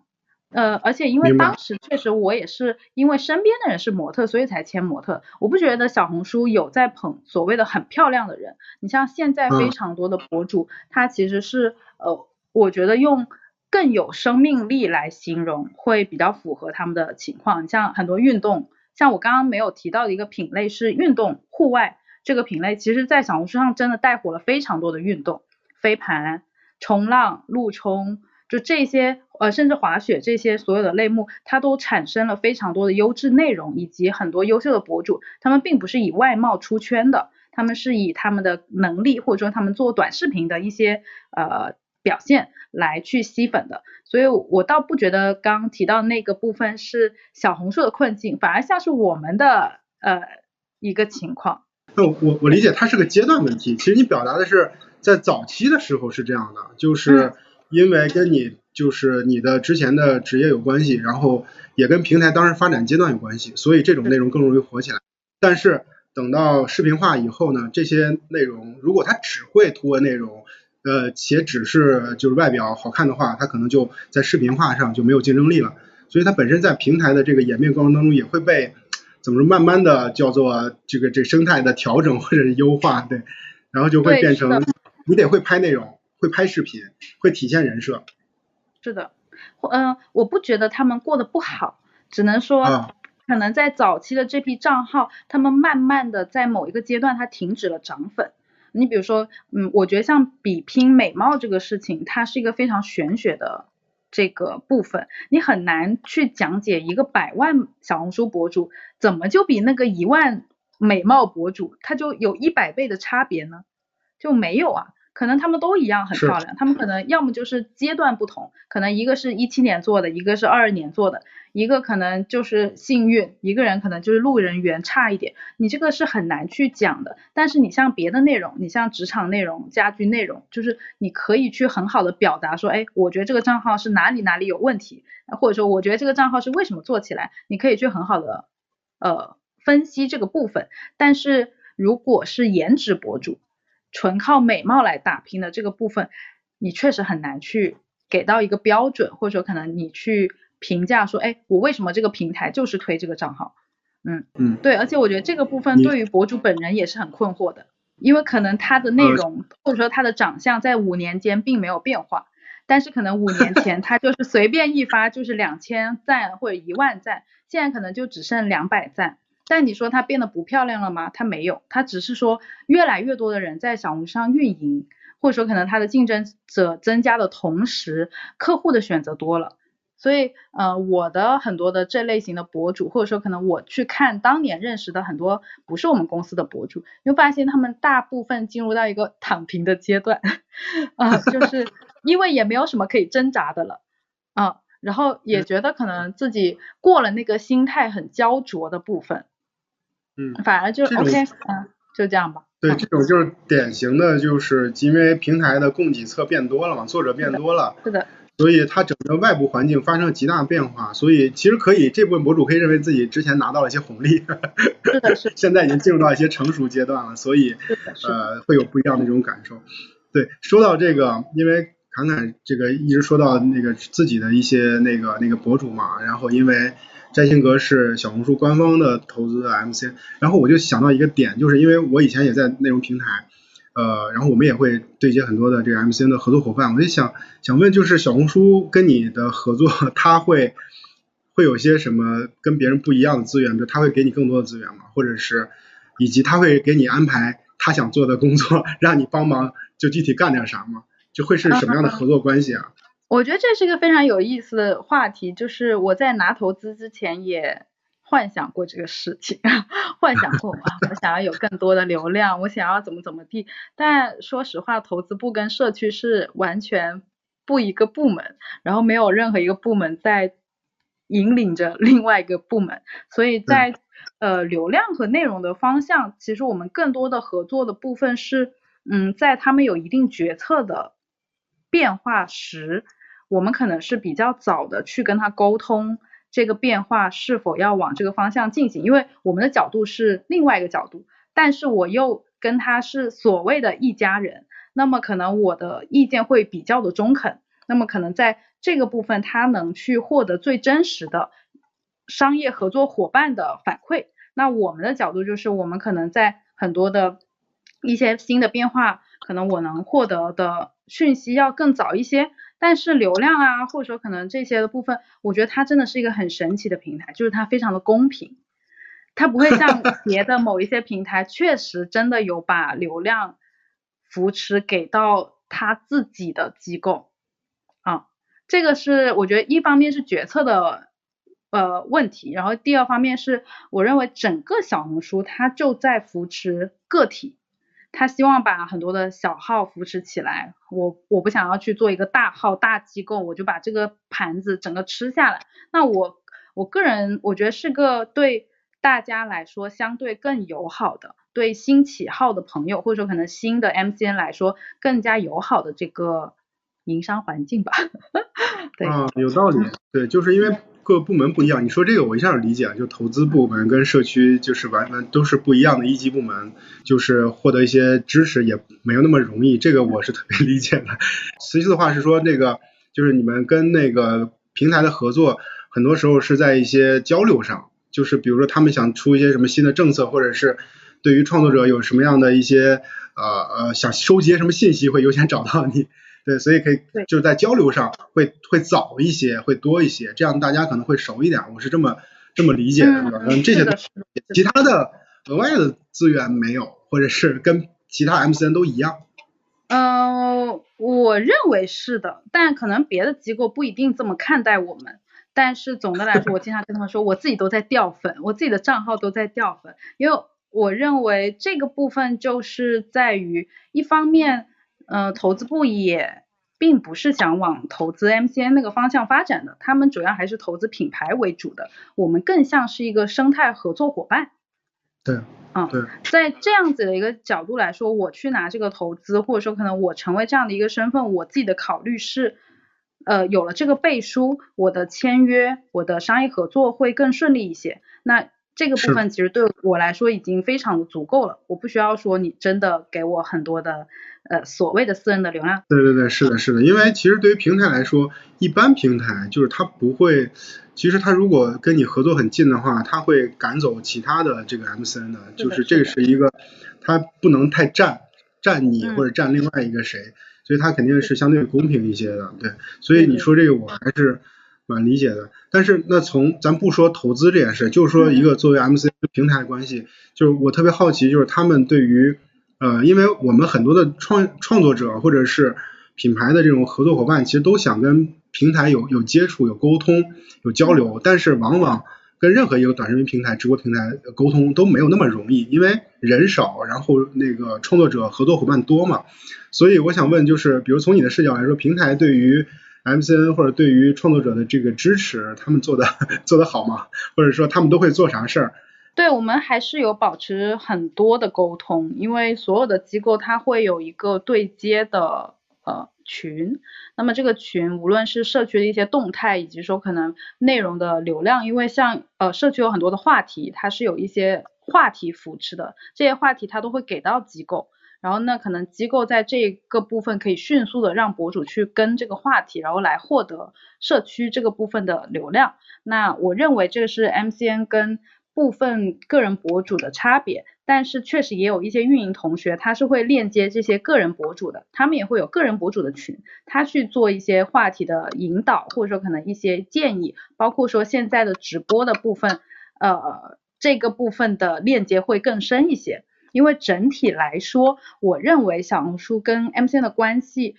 呃，而且因为当时确实我也是因为身边的人是模特，所以才签模特。我不觉得小红书有在捧所谓的很漂亮的人。你像现在非常多的博主，他其实是呃，我觉得用更有生命力来形容会比较符合他们的情况。像很多运动，像我刚刚没有提到的一个品类是运动户外这个品类，其实在小红书上真的带火了非常多的运动，飞盘、冲浪、陆冲。就这些，呃，甚至滑雪这些所有的类目，它都产生了非常多的优质内容，以及很多优秀的博主。他们并不是以外貌出圈的，他们是以他们的能力，或者说他们做短视频的一些呃表现来去吸粉的，所以我倒不觉得刚提到那个部分是小红书的困境，反而像是我们的呃一个情况。那我我理解它是个阶段问题，其实你表达的是在早期的时候是这样的，就是因为跟你就是你的之前的职业有关系，然后也跟平台当时发展阶段有关系，所以这种内容更容易火起来。但是等到视频化以后呢，这些内容如果它只会图文内容，呃，且只是就是外表好看的话，它可能就在视频化上就没有竞争力了。所以它本身在平台的这个演变过程当中也会被。怎么说？慢慢的叫做这个这生态的调整或者是优化，对，然后就会变成你得会拍内容，会拍视频，会体现人设。是的，嗯，我不觉得他们过得不好，只能说可能在早期的这批账号，他们慢慢的在某一个阶段，它停止了涨粉。你比如说，嗯，我觉得像比拼美貌这个事情，它是一个非常玄学的。这个部分你很难去讲解一个百万小红书博主怎么就比那个一万美貌博主他就有一百倍的差别呢？就没有啊。可能他们都一样很漂亮，他们可能要么就是阶段不同，可能一个是一七年做的，一个是二二年做的，一个可能就是幸运，一个人可能就是路人缘差一点，你这个是很难去讲的。但是你像别的内容，你像职场内容、家居内容，就是你可以去很好的表达说，哎，我觉得这个账号是哪里哪里有问题，或者说我觉得这个账号是为什么做起来，你可以去很好的呃分析这个部分。但是如果是颜值博主，纯靠美貌来打拼的这个部分，你确实很难去给到一个标准，或者说可能你去评价说，哎，我为什么这个平台就是推这个账号？嗯嗯，对，而且我觉得这个部分对于博主本人也是很困惑的，因为可能他的内容或者说他的长相在五年间并没有变化，但是可能五年前他就是随便一发就是两千赞或者一万赞，现在可能就只剩两百赞。但你说它变得不漂亮了吗？它没有，它只是说越来越多的人在小红书上运营，或者说可能它的竞争者增加的同时，客户的选择多了。所以，呃，我的很多的这类型的博主，或者说可能我去看当年认识的很多不是我们公司的博主，你会发现他们大部分进入到一个躺平的阶段，啊，就是因为也没有什么可以挣扎的了，啊，然后也觉得可能自己过了那个心态很焦灼的部分。嗯，反而就 OK，嗯，就这样吧。对，这种就是典型的，就是因为平台的供给侧变多了嘛，作者变多了，是的，所以它整个外部环境发生了极大变化，所以其实可以这部分博主可以认为自己之前拿到了一些红利，是的，是，现在已经进入到一些成熟阶段了，所以呃会有不一样的这种感受。对，说到这个，因为侃侃这个一直说到那个自己的一些那个那个博主嘛，然后因为。摘星阁是小红书官方的投资的 MCN，然后我就想到一个点，就是因为我以前也在内容平台，呃，然后我们也会对接很多的这个 MCN 的合作伙伴，我就想想问，就是小红书跟你的合作，他会会有些什么跟别人不一样的资源？就他会给你更多的资源吗？或者是以及他会给你安排他想做的工作，让你帮忙就具体干点啥吗？就会是什么样的合作关系啊？我觉得这是一个非常有意思的话题，就是我在拿投资之前也幻想过这个事情，幻想过啊，我想要有更多的流量，我想要怎么怎么地。但说实话，投资部跟社区是完全不一个部门，然后没有任何一个部门在引领着另外一个部门，所以在呃流量和内容的方向，其实我们更多的合作的部分是，嗯，在他们有一定决策的变化时。我们可能是比较早的去跟他沟通这个变化是否要往这个方向进行，因为我们的角度是另外一个角度，但是我又跟他是所谓的一家人，那么可能我的意见会比较的中肯，那么可能在这个部分他能去获得最真实的商业合作伙伴的反馈，那我们的角度就是我们可能在很多的一些新的变化，可能我能获得的讯息要更早一些。但是流量啊，或者说可能这些的部分，我觉得它真的是一个很神奇的平台，就是它非常的公平，它不会像 别的某一些平台，确实真的有把流量扶持给到他自己的机构啊，这个是我觉得一方面是决策的呃问题，然后第二方面是我认为整个小红书它就在扶持个体。他希望把很多的小号扶持起来，我我不想要去做一个大号大机构，我就把这个盘子整个吃下来。那我我个人我觉得是个对大家来说相对更友好的，对新起号的朋友或者说可能新的 MCN 来说更加友好的这个营商环境吧。对，啊，有道理。对，就是因为。各部门不一样，你说这个我一下就理解了，就投资部门跟社区就是完完都是不一样的一级部门，就是获得一些支持也没有那么容易，这个我是特别 理解的。其次的话是说那个就是你们跟那个平台的合作，很多时候是在一些交流上，就是比如说他们想出一些什么新的政策，或者是对于创作者有什么样的一些呃呃想收集什么信息，会优先找到你。对，所以可以就是在交流上会会早一些，会多一些，这样大家可能会熟一点。我是这么这么理解的，嗯，这些其他的额外的资源没有，或者是跟其他 MCN 都一样。嗯，我认为是的，但可能别的机构不一定这么看待我们。但是总的来说，我经常跟他们说，我自己都在掉粉，我自己的账号都在掉粉，因为我认为这个部分就是在于一方面。呃，投资部也并不是想往投资 MCN 那个方向发展的，他们主要还是投资品牌为主的。我们更像是一个生态合作伙伴。对，嗯，对，在这样子的一个角度来说，我去拿这个投资，或者说可能我成为这样的一个身份，我自己的考虑是，呃，有了这个背书，我的签约，我的商业合作会更顺利一些。那这个部分其实对我来说已经非常的足够了，我不需要说你真的给我很多的呃所谓的私人的流量。对对对，是的，是的，因为其实对于平台来说，一般平台就是它不会，其实它如果跟你合作很近的话，它会赶走其他的这个 MCN 的，就是这个是一个，它不能太占占你或者占另外一个谁，所以它肯定是相对公平一些的，对，所以你说这个我还是。蛮理解的，但是那从咱不说投资这件事，就是说一个作为 MC 平台的关系，就是我特别好奇，就是他们对于呃，因为我们很多的创创作者或者是品牌的这种合作伙伴，其实都想跟平台有有接触、有沟通、有交流，但是往往跟任何一个短视频平台、直播平台沟通都没有那么容易，因为人少，然后那个创作者合作伙伴多嘛，所以我想问，就是比如从你的视角来说，平台对于 MCN 或者对于创作者的这个支持，他们做的 做得好吗？或者说他们都会做啥事儿？对我们还是有保持很多的沟通，因为所有的机构它会有一个对接的呃群，那么这个群无论是社区的一些动态，以及说可能内容的流量，因为像呃社区有很多的话题，它是有一些话题扶持的，这些话题它都会给到机构。然后那可能机构在这个部分可以迅速的让博主去跟这个话题，然后来获得社区这个部分的流量。那我认为这个是 MCN 跟部分个人博主的差别，但是确实也有一些运营同学他是会链接这些个人博主的，他们也会有个人博主的群，他去做一些话题的引导，或者说可能一些建议，包括说现在的直播的部分，呃，这个部分的链接会更深一些。因为整体来说，我认为小红书跟 MCN 的关系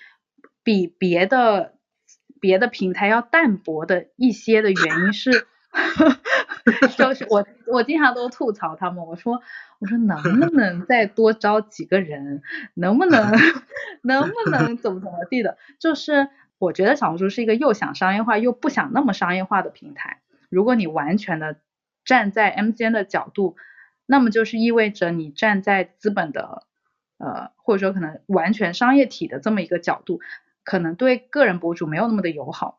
比别的别的平台要淡薄的一些的原因是，就是我我经常都吐槽他们，我说我说能不能再多招几个人，能不能 能不能怎么怎么地的，就是我觉得小红书是一个又想商业化又不想那么商业化的平台，如果你完全的站在 MCN 的角度。那么就是意味着你站在资本的，呃，或者说可能完全商业体的这么一个角度，可能对个人博主没有那么的友好。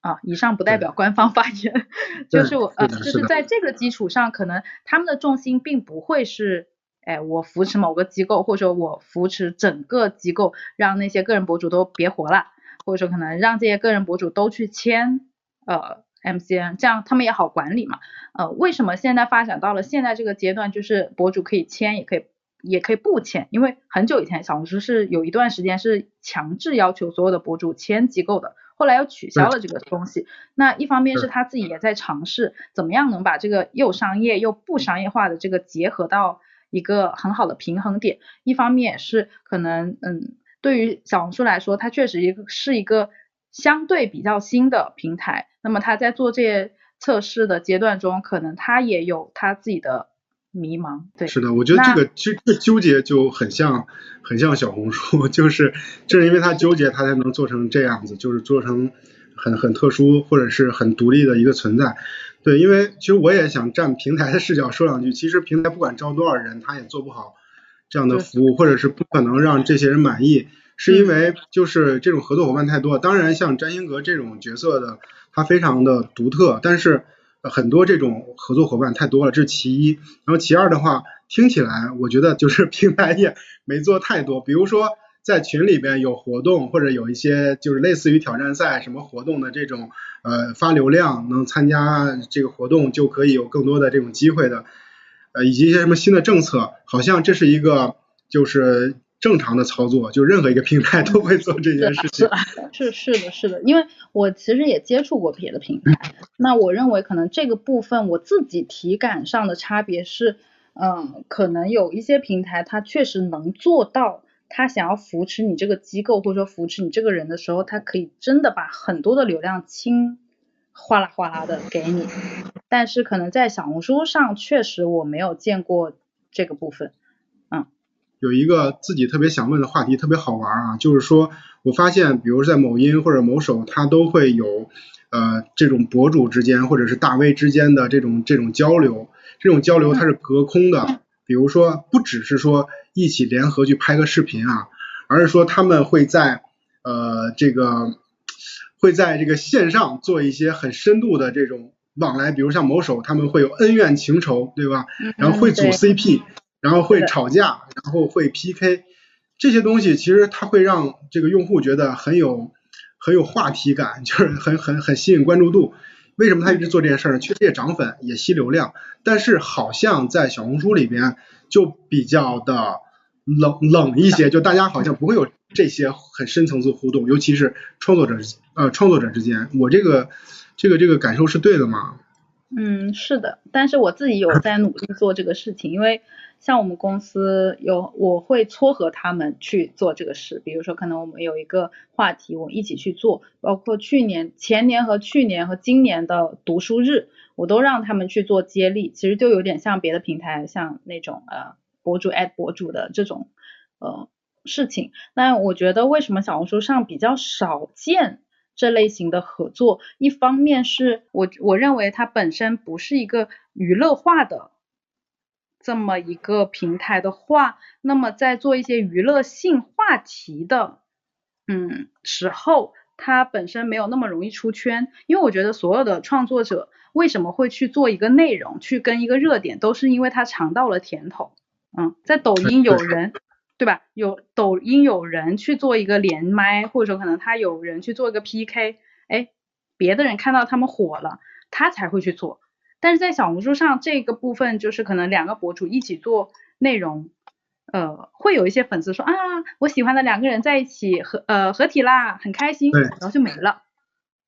啊，以上不代表官方发言，就是我呃，就是在这个基础上，可能他们的重心并不会是，哎，我扶持某个机构，或者说我扶持整个机构，让那些个人博主都别活了，或者说可能让这些个人博主都去签，呃。MCN 这样他们也好管理嘛，呃，为什么现在发展到了现在这个阶段，就是博主可以签，也可以也可以不签，因为很久以前小红书是有一段时间是强制要求所有的博主签机构的，后来又取消了这个东西。那一方面是他自己也在尝试怎么样能把这个又商业又不商业化的这个结合到一个很好的平衡点，一方面也是可能嗯，对于小红书来说，它确实一个是一个。相对比较新的平台，那么他在做这些测试的阶段中，可能他也有他自己的迷茫。对，是的，我觉得这个这这纠结就很像很像小红书，就是正是因为他纠结，他才能做成这样子，就是做成很很特殊或者是很独立的一个存在。对，因为其实我也想站平台的视角说两句，其实平台不管招多少人，他也做不好这样的服务，或者是不可能让这些人满意，是因为就是这种合作伙伴太多。当然，像占星阁这种角色的，他非常的独特，但是。很多这种合作伙伴太多了，这是其一。然后其二的话，听起来我觉得就是平台也没做太多。比如说在群里边有活动，或者有一些就是类似于挑战赛什么活动的这种呃发流量，能参加这个活动就可以有更多的这种机会的，呃以及一些什么新的政策，好像这是一个就是。正常的操作，就任何一个平台都会做这件事情。是是的，是的，因为我其实也接触过别的平台，那我认为可能这个部分我自己体感上的差别是，嗯，可能有一些平台它确实能做到，它想要扶持你这个机构或者说扶持你这个人的时候，它可以真的把很多的流量清哗啦哗啦的给你，但是可能在小红书上确实我没有见过这个部分。有一个自己特别想问的话题，特别好玩啊，就是说我发现，比如在某音或者某手，它都会有呃这种博主之间或者是大 V 之间的这种这种交流，这种交流它是隔空的，比如说不只是说一起联合去拍个视频啊，而是说他们会在呃这个会在这个线上做一些很深度的这种往来，比如像某手他们会有恩怨情仇，对吧？然后会组 CP。然后会吵架，然后会 PK，这些东西其实它会让这个用户觉得很有很有话题感，就是 很很很吸引关注度。为什么他一直做这件事儿呢？确实也涨粉，也吸流量，但是好像在小红书里边就比较的冷冷一些，就大家好像不会有这些很深层次互动，尤其是创作者呃创作者之间。我这个这个这个感受是对的吗？嗯，是的，但是我自己有在努力做这个事情，因为。像我们公司有，我会撮合他们去做这个事。比如说，可能我们有一个话题，我们一起去做。包括去年、前年和去年和今年的读书日，我都让他们去做接力。其实就有点像别的平台，像那种呃博主 at 博主的这种呃事情。那我觉得为什么小红书上比较少见这类型的合作？一方面是我我认为它本身不是一个娱乐化的。这么一个平台的话，那么在做一些娱乐性话题的，嗯时候，它本身没有那么容易出圈。因为我觉得所有的创作者为什么会去做一个内容，去跟一个热点，都是因为他尝到了甜头。嗯，在抖音有人，对吧？有抖音有人去做一个连麦，或者说可能他有人去做一个 PK，哎，别的人看到他们火了，他才会去做。但是在小红书上这个部分，就是可能两个博主一起做内容，呃，会有一些粉丝说啊，我喜欢的两个人在一起合呃合体啦，很开心，然后就没了，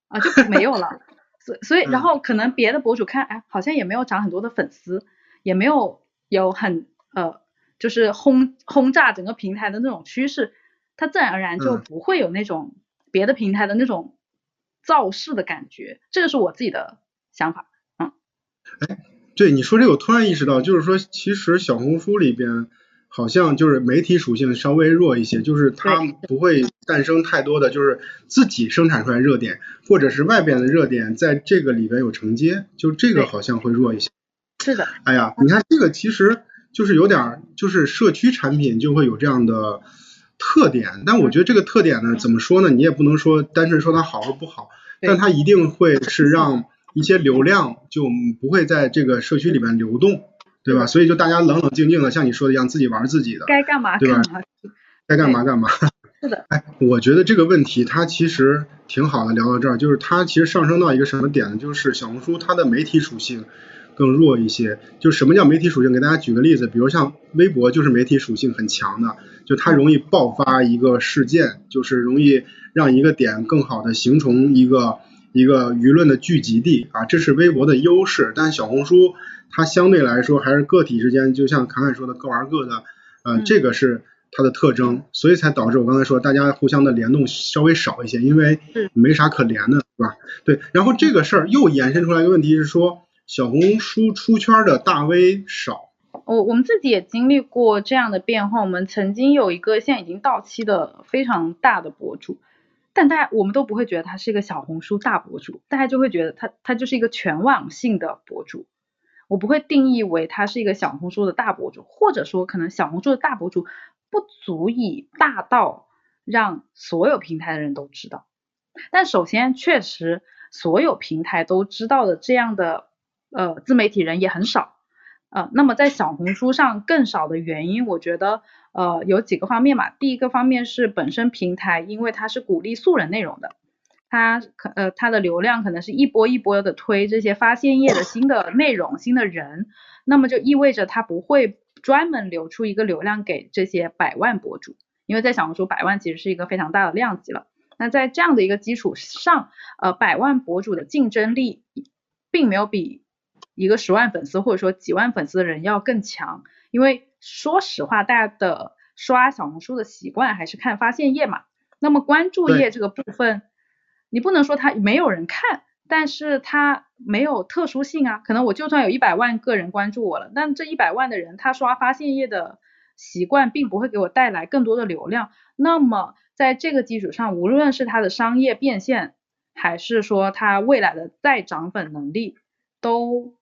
啊就没有了，所所以然后可能别的博主看，哎，好像也没有涨很多的粉丝，也没有有很呃就是轰轰炸整个平台的那种趋势，它自然而然就不会有那种别的平台的那种造势的感觉，这个是我自己的想法。哎，对你说这个，我突然意识到，就是说，其实小红书里边好像就是媒体属性稍微弱一些，就是它不会诞生太多的就是自己生产出来热点，或者是外边的热点在这个里边有承接，就这个好像会弱一些。是的。哎呀，你看这个其实就是有点，就是社区产品就会有这样的特点，但我觉得这个特点呢，怎么说呢？你也不能说单纯说它好或不好，但它一定会是让。一些流量就不会在这个社区里面流动，对吧？所以就大家冷冷静静的，像你说的一样，自己玩自己的，该干嘛干嘛，该干嘛干嘛。是的。哎，我觉得这个问题它其实挺好的。聊到这儿，就是它其实上升到一个什么点呢？就是小红书它的媒体属性更弱一些。就什么叫媒体属性？给大家举个例子，比如像微博就是媒体属性很强的，就它容易爆发一个事件，就是容易让一个点更好的形成一个。一个舆论的聚集地啊，这是微博的优势，但小红书它相对来说还是个体之间，就像侃侃说的各玩各的，呃，这个是它的特征，所以才导致我刚才说大家互相的联动稍微少一些，因为没啥可连的，是吧？对，然后这个事儿又延伸出来一个问题是说，小红书出圈的大 V 少，我我们自己也经历过这样的变化。我们曾经有一个现在已经到期的非常大的博主，但大家我们都不会觉得他是一个小红书大博主，大家就会觉得他他就是一个全网性的博主。我不会定义为他是一个小红书的大博主，或者说可能小红书的大博主不足以大到让所有平台的人都知道。但首先，确实所有平台都知道的这样的呃自媒体人也很少。呃，那么在小红书上更少的原因，我觉得呃有几个方面嘛。第一个方面是本身平台，因为它是鼓励素人内容的，它可呃它的流量可能是一波一波的推这些发现页的新的内容、新的人，那么就意味着它不会专门留出一个流量给这些百万博主，因为在小红书百万其实是一个非常大的量级了。那在这样的一个基础上，呃百万博主的竞争力并没有比。一个十万粉丝或者说几万粉丝的人要更强，因为说实话，大家的刷小红书的习惯还是看发现页嘛。那么关注页这个部分，你不能说它没有人看，但是它没有特殊性啊。可能我就算有一百万个人关注我了，但这一百万的人他刷发现页的习惯并不会给我带来更多的流量。那么在这个基础上，无论是它的商业变现，还是说它未来的再涨粉能力，都。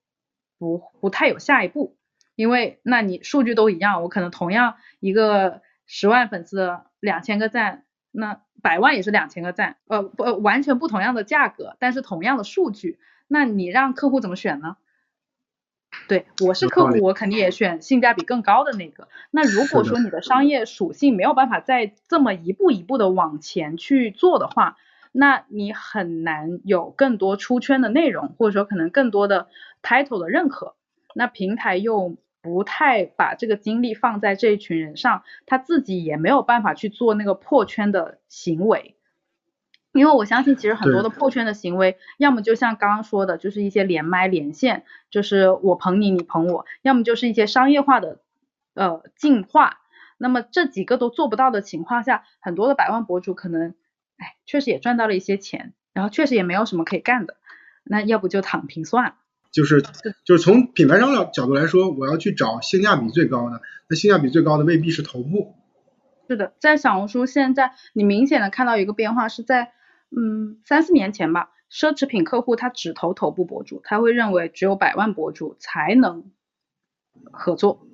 不不太有下一步，因为那你数据都一样，我可能同样一个十万粉丝两千个赞，那百万也是两千个赞，呃不呃完全不同样的价格，但是同样的数据，那你让客户怎么选呢？对我是客户，我肯定也选性价比更高的那个。那如果说你的商业属性没有办法再这么一步一步的往前去做的话，那你很难有更多出圈的内容，或者说可能更多的。Title 的认可，那平台又不太把这个精力放在这一群人上，他自己也没有办法去做那个破圈的行为，因为我相信其实很多的破圈的行为，要么就像刚刚说的，就是一些连麦连线，就是我捧你，你捧我，要么就是一些商业化的呃进化，那么这几个都做不到的情况下，很多的百万博主可能，哎，确实也赚到了一些钱，然后确实也没有什么可以干的，那要不就躺平算了。就是就是从品牌商的角度来说，我要去找性价比最高的，那性价比最高的未必是头部。是的，在小红书现在你明显的看到一个变化是在，嗯，三四年前吧，奢侈品客户他只投头部博主，他会认为只有百万博主才能合作，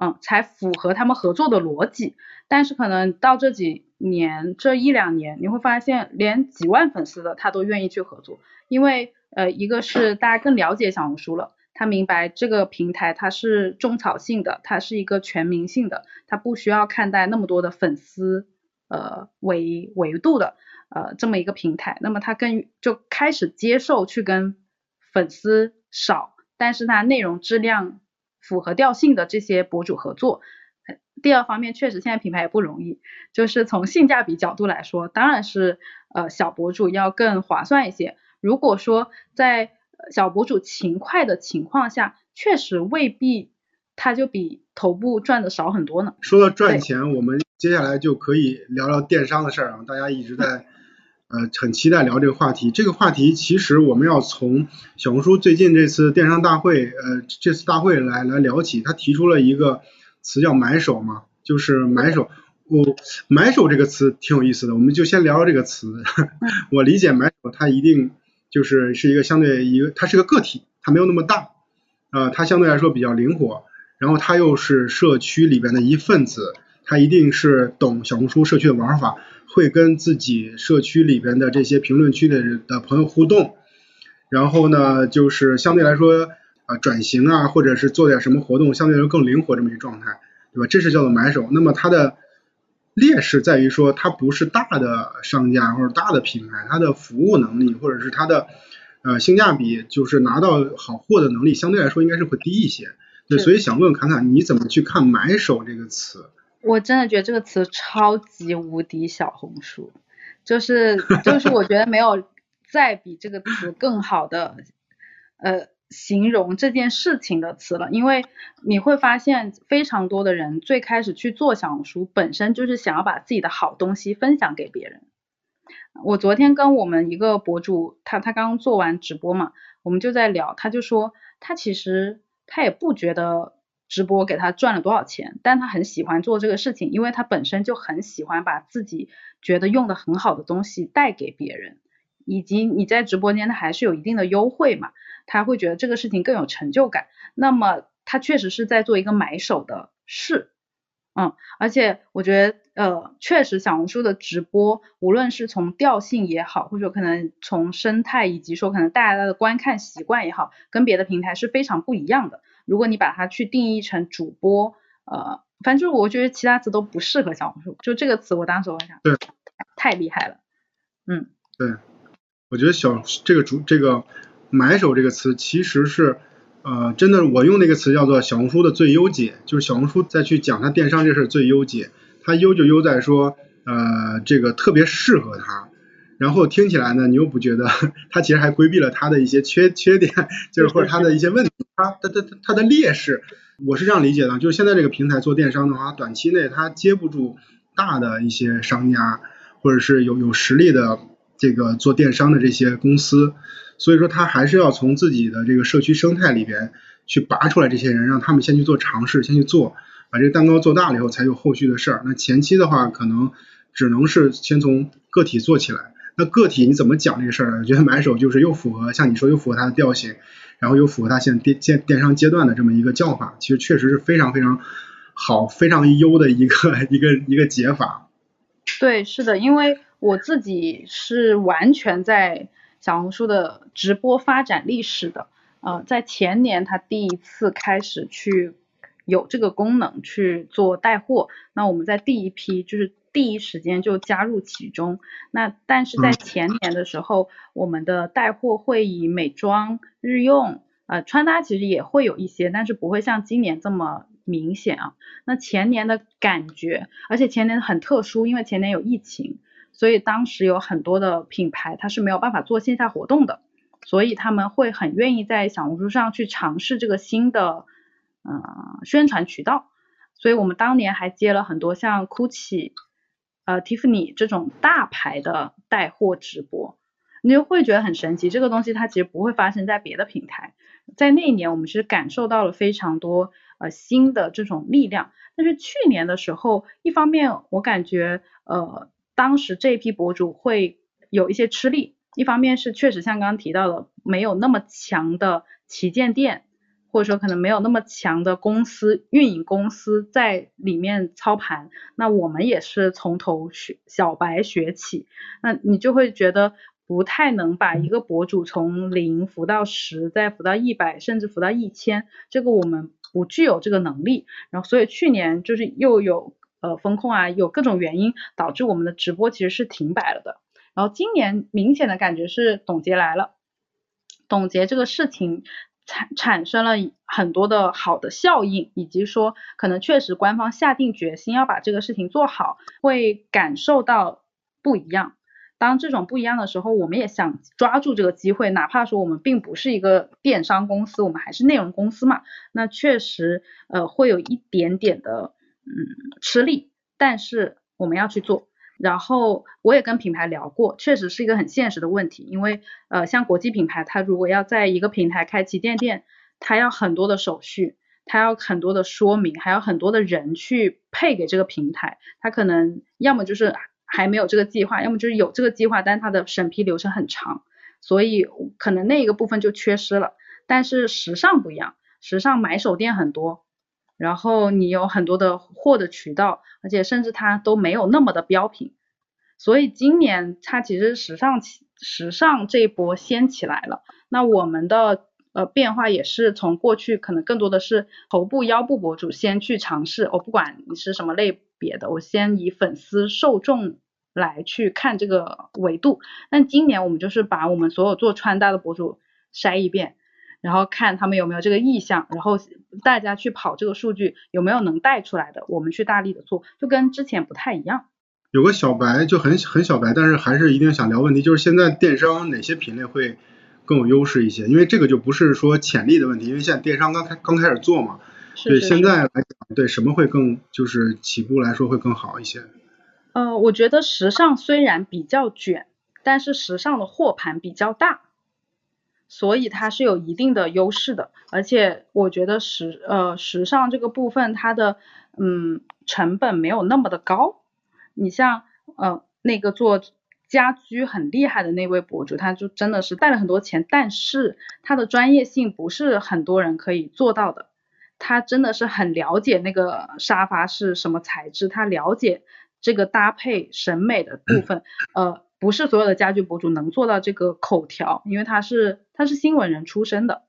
嗯，才符合他们合作的逻辑。但是可能到这几年这一两年，你会发现连几万粉丝的他都愿意去合作，因为。呃，一个是大家更了解小红书了，他明白这个平台它是种草性的，它是一个全民性的，它不需要看待那么多的粉丝呃维维度的呃这么一个平台，那么他更就开始接受去跟粉丝少，但是它内容质量符合调性的这些博主合作。第二方面，确实现在品牌也不容易，就是从性价比角度来说，当然是呃小博主要更划算一些。如果说在小博主勤快的情况下，确实未必他就比头部赚的少很多呢。说到赚钱，我们接下来就可以聊聊电商的事儿啊。大家一直在呃很期待聊这个话题。这个话题其实我们要从小红书最近这次电商大会呃这次大会来来聊起。他提出了一个词叫买手嘛，就是买手。我买手这个词挺有意思的，我们就先聊聊这个词。我理解买手，他一定。就是是一个相对一个，它是个个体，它没有那么大，呃，它相对来说比较灵活，然后它又是社区里边的一份子，它一定是懂小红书社区的玩法，会跟自己社区里边的这些评论区的人的朋友互动，然后呢，就是相对来说啊转型啊，或者是做点什么活动，相对来说更灵活这么一状态，对吧？这是叫做买手，那么它的。劣势在于说，它不是大的商家或者大的品牌，它的服务能力或者是它的呃性价比，就是拿到好货的能力，相对来说应该是会低一些。对，所以想问侃侃，你怎么去看“买手”这个词？我真的觉得这个词超级无敌小红书，就是就是我觉得没有再比这个词更好的呃。形容这件事情的词了，因为你会发现非常多的人最开始去做小红书，本身就是想要把自己的好东西分享给别人。我昨天跟我们一个博主，他他刚做完直播嘛，我们就在聊，他就说他其实他也不觉得直播给他赚了多少钱，但他很喜欢做这个事情，因为他本身就很喜欢把自己觉得用的很好的东西带给别人，以及你在直播间他还是有一定的优惠嘛，他会觉得这个事情更有成就感。那么他确实是在做一个买手的事。嗯，而且我觉得，呃，确实小红书的直播，无论是从调性也好，或者说可能从生态，以及说可能大家的观看习惯也好，跟别的平台是非常不一样的。如果你把它去定义成主播，呃，反正我觉得其他词都不适合小红书，就这个词，我当时我想，对，太厉害了，嗯，对，我觉得小这个主这个买手这个词其实是。呃，真的，我用那个词叫做小红书的最优解，就是小红书再去讲它电商这事最优解。它优就优在说，呃，这个特别适合它。然后听起来呢，你又不觉得它其实还规避了它的一些缺缺点，就是或者它的一些问题，它它它它的劣势。我是这样理解的，就是现在这个平台做电商的话，短期内它接不住大的一些商家，或者是有有实力的这个做电商的这些公司。所以说，他还是要从自己的这个社区生态里边去拔出来这些人，让他们先去做尝试，先去做，把这个蛋糕做大了以后，才有后续的事儿。那前期的话，可能只能是先从个体做起来。那个体你怎么讲这个事儿呢？我觉得买手就是又符合像你说，又符合它的调性，然后又符合它现在电电电商阶段的这么一个叫法，其实确实是非常非常好、非常优的一个一个一个解法。对，是的，因为我自己是完全在。小红书的直播发展历史的，呃，在前年它第一次开始去有这个功能去做带货，那我们在第一批就是第一时间就加入其中。那但是在前年的时候，我们的带货会以美妆、日用、呃穿搭其实也会有一些，但是不会像今年这么明显啊。那前年的感觉，而且前年很特殊，因为前年有疫情。所以当时有很多的品牌，它是没有办法做线下活动的，所以他们会很愿意在小红书上去尝试这个新的嗯宣传渠道。所以我们当年还接了很多像 GUCCI、呃 Tiffany 这种大牌的带货直播，你就会觉得很神奇。这个东西它其实不会发生在别的平台，在那一年我们是感受到了非常多呃新的这种力量。但是去年的时候，一方面我感觉呃。当时这一批博主会有一些吃力，一方面是确实像刚刚提到的，没有那么强的旗舰店，或者说可能没有那么强的公司运营公司在里面操盘，那我们也是从头学小白学起，那你就会觉得不太能把一个博主从零扶到十，再扶到一百，甚至扶到一千，这个我们不具有这个能力，然后所以去年就是又有。呃，风控啊，有各种原因导致我们的直播其实是停摆了的。然后今年明显的感觉是董洁来了，董洁这个事情产产生了很多的好的效应，以及说可能确实官方下定决心要把这个事情做好，会感受到不一样。当这种不一样的时候，我们也想抓住这个机会，哪怕说我们并不是一个电商公司，我们还是内容公司嘛，那确实呃会有一点点的。嗯，吃力，但是我们要去做。然后我也跟品牌聊过，确实是一个很现实的问题。因为呃，像国际品牌，它如果要在一个平台开旗舰店，它要很多的手续，它要很多的说明，还有很多的人去配给这个平台。它可能要么就是还没有这个计划，要么就是有这个计划，但它的审批流程很长，所以可能那一个部分就缺失了。但是时尚不一样，时尚买手店很多。然后你有很多的货的渠道，而且甚至它都没有那么的标品，所以今年它其实时尚起时尚这一波掀起来了。那我们的呃变化也是从过去可能更多的是头部腰部博主先去尝试，我不管你是什么类别的，我先以粉丝受众来去看这个维度。但今年我们就是把我们所有做穿搭的博主筛一遍。然后看他们有没有这个意向，然后大家去跑这个数据有没有能带出来的，我们去大力的做，就跟之前不太一样。有个小白就很很小白，但是还是一定想聊问题，就是现在电商哪些品类会更有优势一些？因为这个就不是说潜力的问题，因为现在电商刚开刚开始做嘛，对现在来讲，对什么会更就是起步来说会更好一些？呃，我觉得时尚虽然比较卷，但是时尚的货盘比较大。所以它是有一定的优势的，而且我觉得时呃时尚这个部分它的嗯成本没有那么的高。你像呃那个做家居很厉害的那位博主，他就真的是带了很多钱，但是他的专业性不是很多人可以做到的。他真的是很了解那个沙发是什么材质，他了解这个搭配审美的部分，呃，不是所有的家居博主能做到这个口条，因为他是他是新闻人出身的。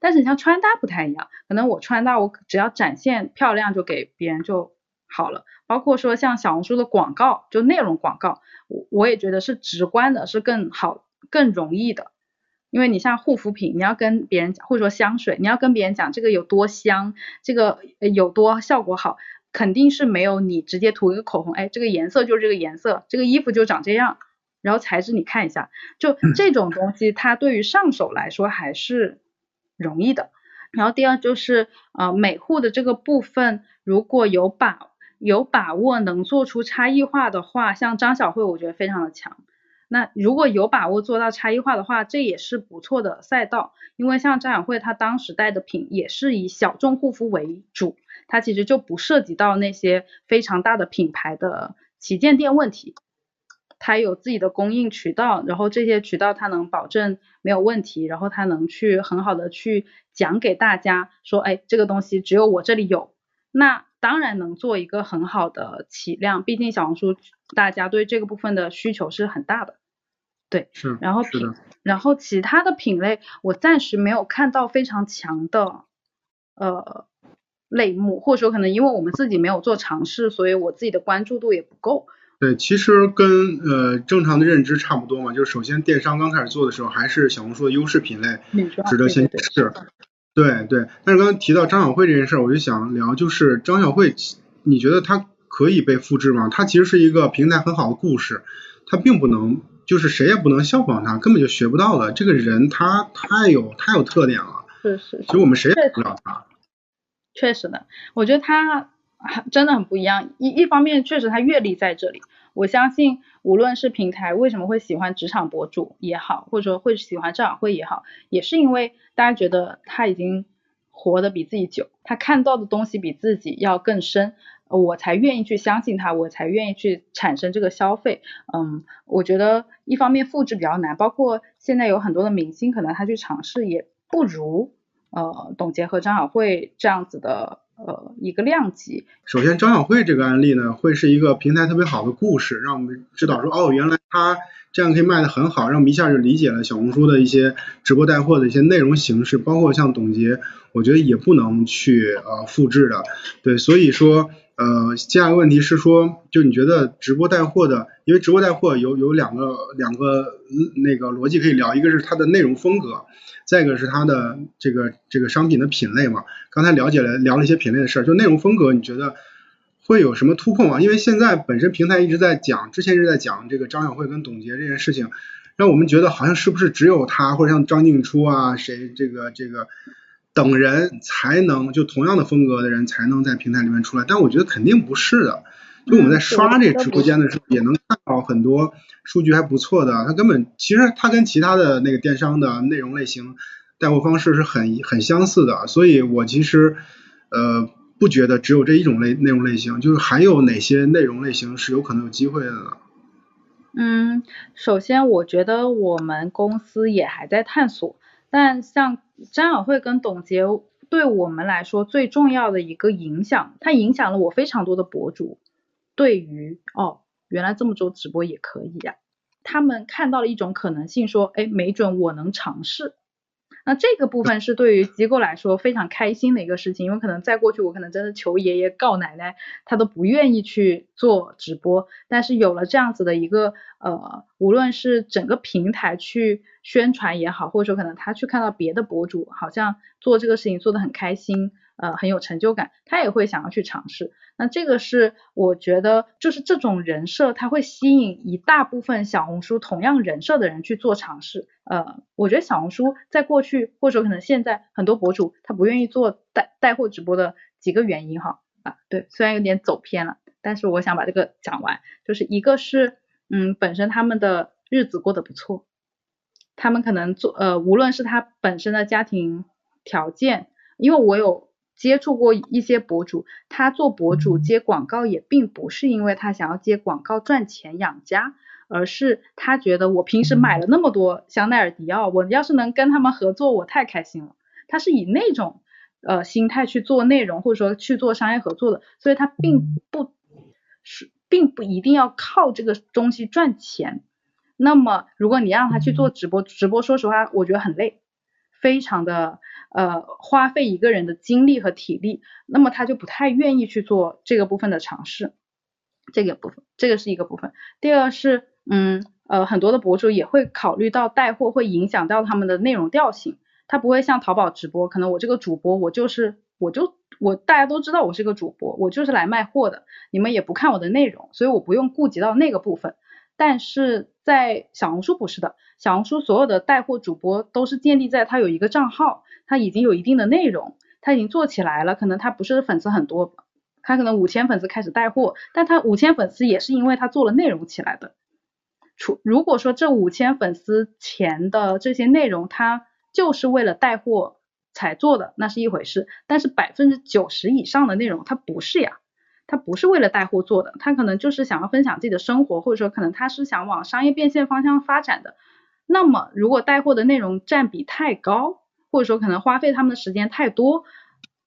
但是你像穿搭不太一样，可能我穿搭我只要展现漂亮就给别人就好了。包括说像小红书的广告，就内容广告，我我也觉得是直观的，是更好更容易的。因为你像护肤品，你要跟别人讲，或者说香水，你要跟别人讲这个有多香，这个有多效果好，肯定是没有你直接涂一个口红，哎，这个颜色就是这个颜色，这个衣服就长这样，然后材质你看一下，就这种东西，它对于上手来说还是容易的。然后第二就是呃美护的这个部分，如果有把有把握能做出差异化的话，像张小慧，我觉得非常的强。那如果有把握做到差异化的话，这也是不错的赛道。因为像张小慧她当时带的品也是以小众护肤为主，它其实就不涉及到那些非常大的品牌的旗舰店问题。它有自己的供应渠道，然后这些渠道它能保证没有问题，然后它能去很好的去讲给大家说，哎，这个东西只有我这里有。那当然能做一个很好的起量，毕竟小红书大家对这个部分的需求是很大的。对，是，然后品，然后其他的品类，我暂时没有看到非常强的呃类目，或者说可能因为我们自己没有做尝试，所以我自己的关注度也不够。对，其实跟呃正常的认知差不多嘛，就是首先电商刚开始做的时候，还是小红书的优势品类，值得先试。对对，但是刚刚提到张小慧这件事儿，我就想聊，就是张小慧，你觉得她可以被复制吗？她其实是一个平台很好的故事，她并不能。就是谁也不能效仿她，根本就学不到的。这个人他太有太有特点了。是是。其实我们谁也不知道他。确实的，我觉得他真的很不一样。一一方面，确实他阅历在这里。我相信，无论是平台为什么会喜欢职场博主也好，或者说会喜欢赵小慧也好，也是因为大家觉得他已经活得比自己久，他看到的东西比自己要更深。我才愿意去相信他，我才愿意去产生这个消费。嗯，我觉得一方面复制比较难，包括现在有很多的明星，可能他去尝试也不如呃董洁和张小慧这样子的呃一个量级。首先，张小慧这个案例呢，会是一个平台特别好的故事，让我们知道说哦，原来他这样可以卖的很好，让我们一下就理解了小红书的一些直播带货的一些内容形式，包括像董洁，我觉得也不能去呃复制的。对，所以说。呃，接下来问题是说，就你觉得直播带货的，因为直播带货有有两个两个那个逻辑可以聊，一个是它的内容风格，再一个是它的这个这个商品的品类嘛。刚才了解了聊了一些品类的事儿，就内容风格，你觉得会有什么突破吗？因为现在本身平台一直在讲，之前一直在讲这个张小慧跟董洁这件事情，让我们觉得好像是不是只有他或者像张静初啊谁这个这个。等人才能就同样的风格的人才能在平台里面出来，但我觉得肯定不是的。就我们在刷这直播间的时候，也能看到很多数据还不错的。它根本其实它跟其他的那个电商的内容类型带货方式是很很相似的，所以我其实呃不觉得只有这一种类内容类型，就是还有哪些内容类型是有可能有机会的呢？嗯，首先我觉得我们公司也还在探索。但像张小慧跟董洁对我们来说最重要的一个影响，它影响了我非常多的博主。对于哦，原来这么做直播也可以呀，他们看到了一种可能性，说，哎，没准我能尝试。那这个部分是对于机构来说非常开心的一个事情，因为可能在过去我可能真的求爷爷告奶奶，他都不愿意去做直播，但是有了这样子的一个呃，无论是整个平台去宣传也好，或者说可能他去看到别的博主好像做这个事情做得很开心。呃，很有成就感，他也会想要去尝试。那这个是我觉得，就是这种人设，他会吸引一大部分小红书同样人设的人去做尝试。呃，我觉得小红书在过去或者说可能现在很多博主他不愿意做带带货直播的几个原因哈啊，对，虽然有点走偏了，但是我想把这个讲完，就是一个是嗯，本身他们的日子过得不错，他们可能做呃，无论是他本身的家庭条件，因为我有接触过一些博主，他做博主接广告也并不是因为他想要接广告赚钱养家，而是他觉得我平时买了那么多香奈儿、迪奥，我要是能跟他们合作，我太开心了。他是以那种呃心态去做内容，或者说去做商业合作的，所以他并不是并不一定要靠这个东西赚钱。那么如果你让他去做直播，直播说实话我觉得很累，非常的呃花费一个人的精力和体力，那么他就不太愿意去做这个部分的尝试。这个部分，这个是一个部分。第二是嗯呃很多的博主也会考虑到带货会影响到他们的内容调性。他不会像淘宝直播，可能我这个主播我就是我就我大家都知道我是个主播，我就是来卖货的，你们也不看我的内容，所以我不用顾及到那个部分。但是在小红书不是的，小红书所有的带货主播都是建立在他有一个账号，他已经有一定的内容，他已经做起来了，可能他不是粉丝很多，他可能五千粉丝开始带货，但他五千粉丝也是因为他做了内容起来的。除如果说这五千粉丝前的这些内容他。就是为了带货才做的，那是一回事。但是百分之九十以上的内容，它不是呀，他不是为了带货做的，他可能就是想要分享自己的生活，或者说可能他是想往商业变现方向发展的。那么如果带货的内容占比太高，或者说可能花费他们的时间太多，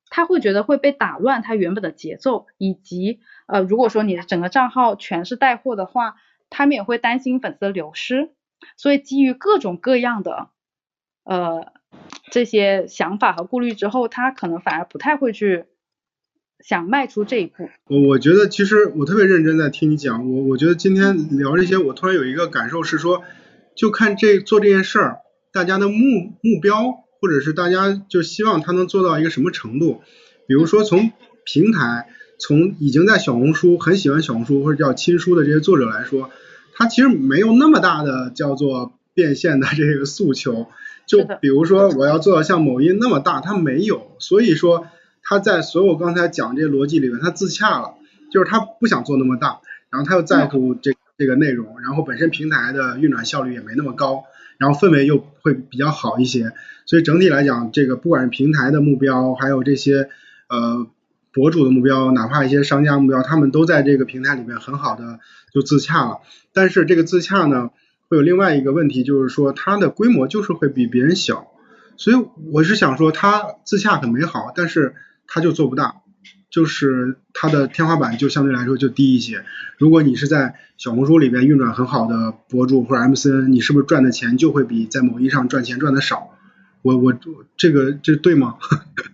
他会觉得会被打乱他原本的节奏，以及呃，如果说你的整个账号全是带货的话，他们也会担心粉丝的流失。所以基于各种各样的。呃，这些想法和顾虑之后，他可能反而不太会去想迈出这一步。我我觉得其实我特别认真在听你讲，我我觉得今天聊这些，我突然有一个感受是说，就看这做这件事儿，大家的目目标，或者是大家就希望他能做到一个什么程度。比如说从平台，从已经在小红书很喜欢小红书或者叫亲书的这些作者来说，他其实没有那么大的叫做变现的这个诉求。就比如说，我要做到像某音那么大，他没有，所以说他在所有刚才讲这些逻辑里面，他自洽了，就是他不想做那么大，然后他又在乎这这个内容，然后本身平台的运转效率也没那么高，然后氛围又会比较好一些，所以整体来讲，这个不管是平台的目标，还有这些呃博主的目标，哪怕一些商家目标，他们都在这个平台里面很好的就自洽了，但是这个自洽呢？会有另外一个问题，就是说它的规模就是会比别人小，所以我是想说它自洽很美好，但是它就做不大，就是它的天花板就相对来说就低一些。如果你是在小红书里边运转很好的博主或者 MCN，你是不是赚的钱就会比在某音上赚钱赚的少？我我这个这对吗？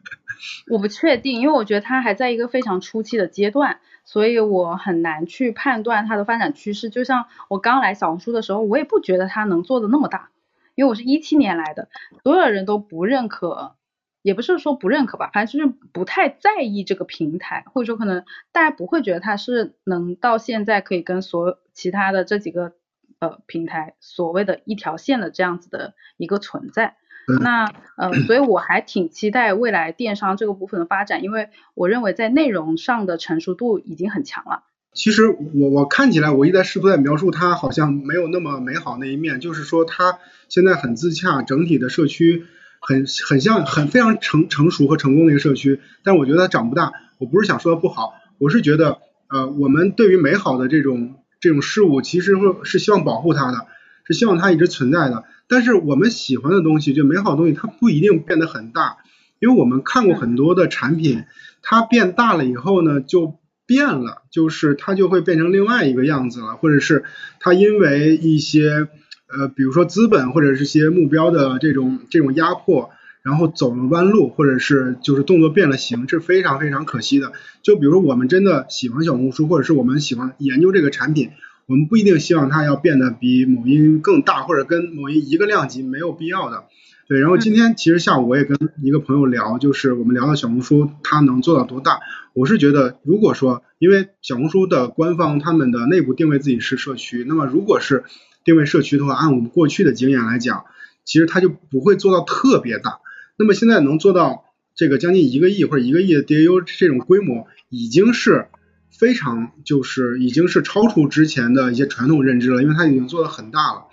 我不确定，因为我觉得它还在一个非常初期的阶段。所以我很难去判断它的发展趋势。就像我刚来小红书的时候，我也不觉得它能做的那么大，因为我是一七年来的，所有人都不认可，也不是说不认可吧，反正就是不太在意这个平台，或者说可能大家不会觉得它是能到现在可以跟所其他的这几个呃平台所谓的一条线的这样子的一个存在。那呃，所以我还挺期待未来电商这个部分的发展，因为我认为在内容上的成熟度已经很强了。其实我我看起来，我一直在试图在描述它，好像没有那么美好那一面，就是说它现在很自洽，整体的社区很很像很非常成成熟和成功的一个社区，但我觉得它长不大。我不是想说它不好，我是觉得呃，我们对于美好的这种这种事物，其实是希望保护它的，是希望它一直存在的。但是我们喜欢的东西，就美好的东西，它不一定变得很大，因为我们看过很多的产品，它变大了以后呢，就变了，就是它就会变成另外一个样子了，或者是它因为一些呃，比如说资本或者是些目标的这种这种压迫，然后走了弯路，或者是就是动作变了形，是非常非常可惜的。就比如说我们真的喜欢小红书，或者是我们喜欢研究这个产品。我们不一定希望它要变得比某音更大，或者跟某音一个量级，没有必要的。对，然后今天其实下午我也跟一个朋友聊，就是我们聊到小红书它能做到多大。我是觉得，如果说因为小红书的官方他们的内部定位自己是社区，那么如果是定位社区的话，按我们过去的经验来讲，其实它就不会做到特别大。那么现在能做到这个将近一个亿或者一个亿的 DAU 这种规模，已经是。非常就是已经是超出之前的一些传统认知了，因为它已经做的很大了，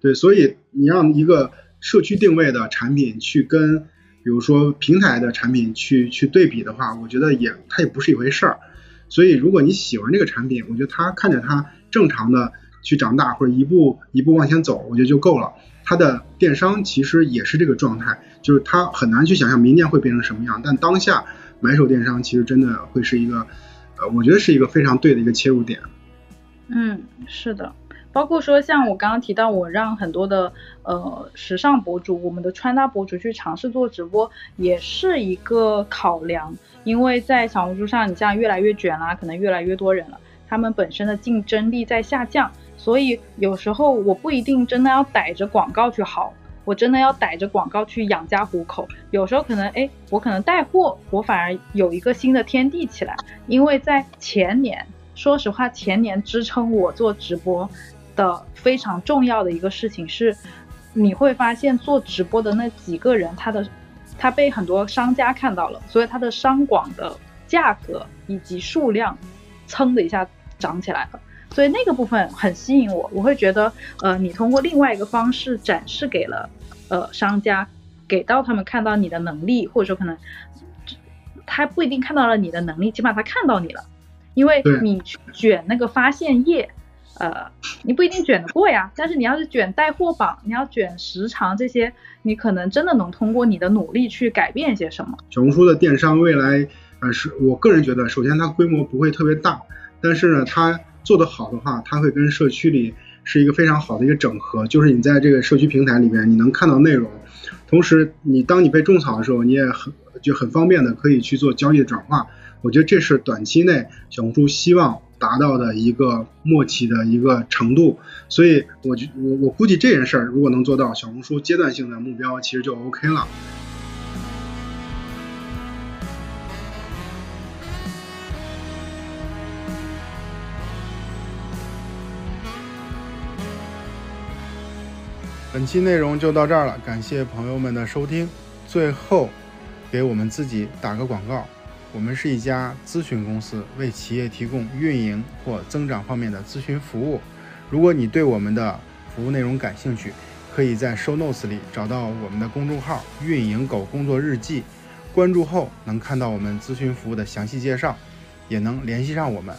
对。所以你让一个社区定位的产品去跟，比如说平台的产品去去对比的话，我觉得也它也不是一回事儿。所以如果你喜欢这个产品，我觉得它看着它正常的去长大或者一步一步往前走，我觉得就够了。它的电商其实也是这个状态，就是它很难去想象明年会变成什么样，但当下买手电商其实真的会是一个，呃，我觉得是一个非常对的一个切入点。嗯，是的。包括说像我刚刚提到，我让很多的呃时尚博主，我们的穿搭博主去尝试做直播，也是一个考量。因为在小红书上，你像越来越卷啦，可能越来越多人了，他们本身的竞争力在下降，所以有时候我不一定真的要逮着广告去薅，我真的要逮着广告去养家糊口。有时候可能哎，我可能带货，我反而有一个新的天地起来。因为在前年，说实话，前年支撑我做直播。的非常重要的一个事情是，你会发现做直播的那几个人，他的他被很多商家看到了，所以他的商广的价格以及数量，噌的一下涨起来了。所以那个部分很吸引我，我会觉得，呃，你通过另外一个方式展示给了呃商家，给到他们看到你的能力，或者说可能他不一定看到了你的能力，起码他看到你了，因为你去卷那个发现页。呃，你不一定卷得过呀，但是你要是卷带货榜，你要卷时长这些，你可能真的能通过你的努力去改变一些什么。小红书的电商未来，呃，是我个人觉得，首先它规模不会特别大，但是呢，它做得好的话，它会跟社区里是一个非常好的一个整合，就是你在这个社区平台里面，你能看到内容，同时你当你被种草的时候，你也很就很方便的可以去做交易的转化。我觉得这是短期内小红书希望。达到的一个默契的一个程度，所以我觉我我估计这件事儿如果能做到，小红书阶段性的目标其实就 OK 了。本期内容就到这儿了，感谢朋友们的收听。最后，给我们自己打个广告。我们是一家咨询公司，为企业提供运营或增长方面的咨询服务。如果你对我们的服务内容感兴趣，可以在 Show Notes 里找到我们的公众号“运营狗工作日记”，关注后能看到我们咨询服务的详细介绍，也能联系上我们。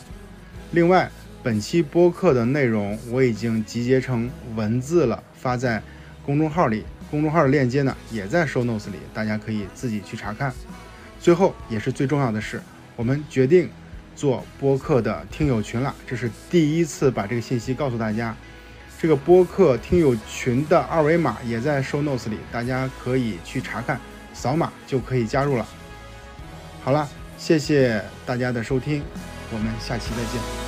另外，本期播客的内容我已经集结成文字了，发在公众号里。公众号的链接呢，也在 Show Notes 里，大家可以自己去查看。最后也是最重要的是，我们决定做播客的听友群了。这是第一次把这个信息告诉大家。这个播客听友群的二维码也在 show notes 里，大家可以去查看，扫码就可以加入了。好了，谢谢大家的收听，我们下期再见。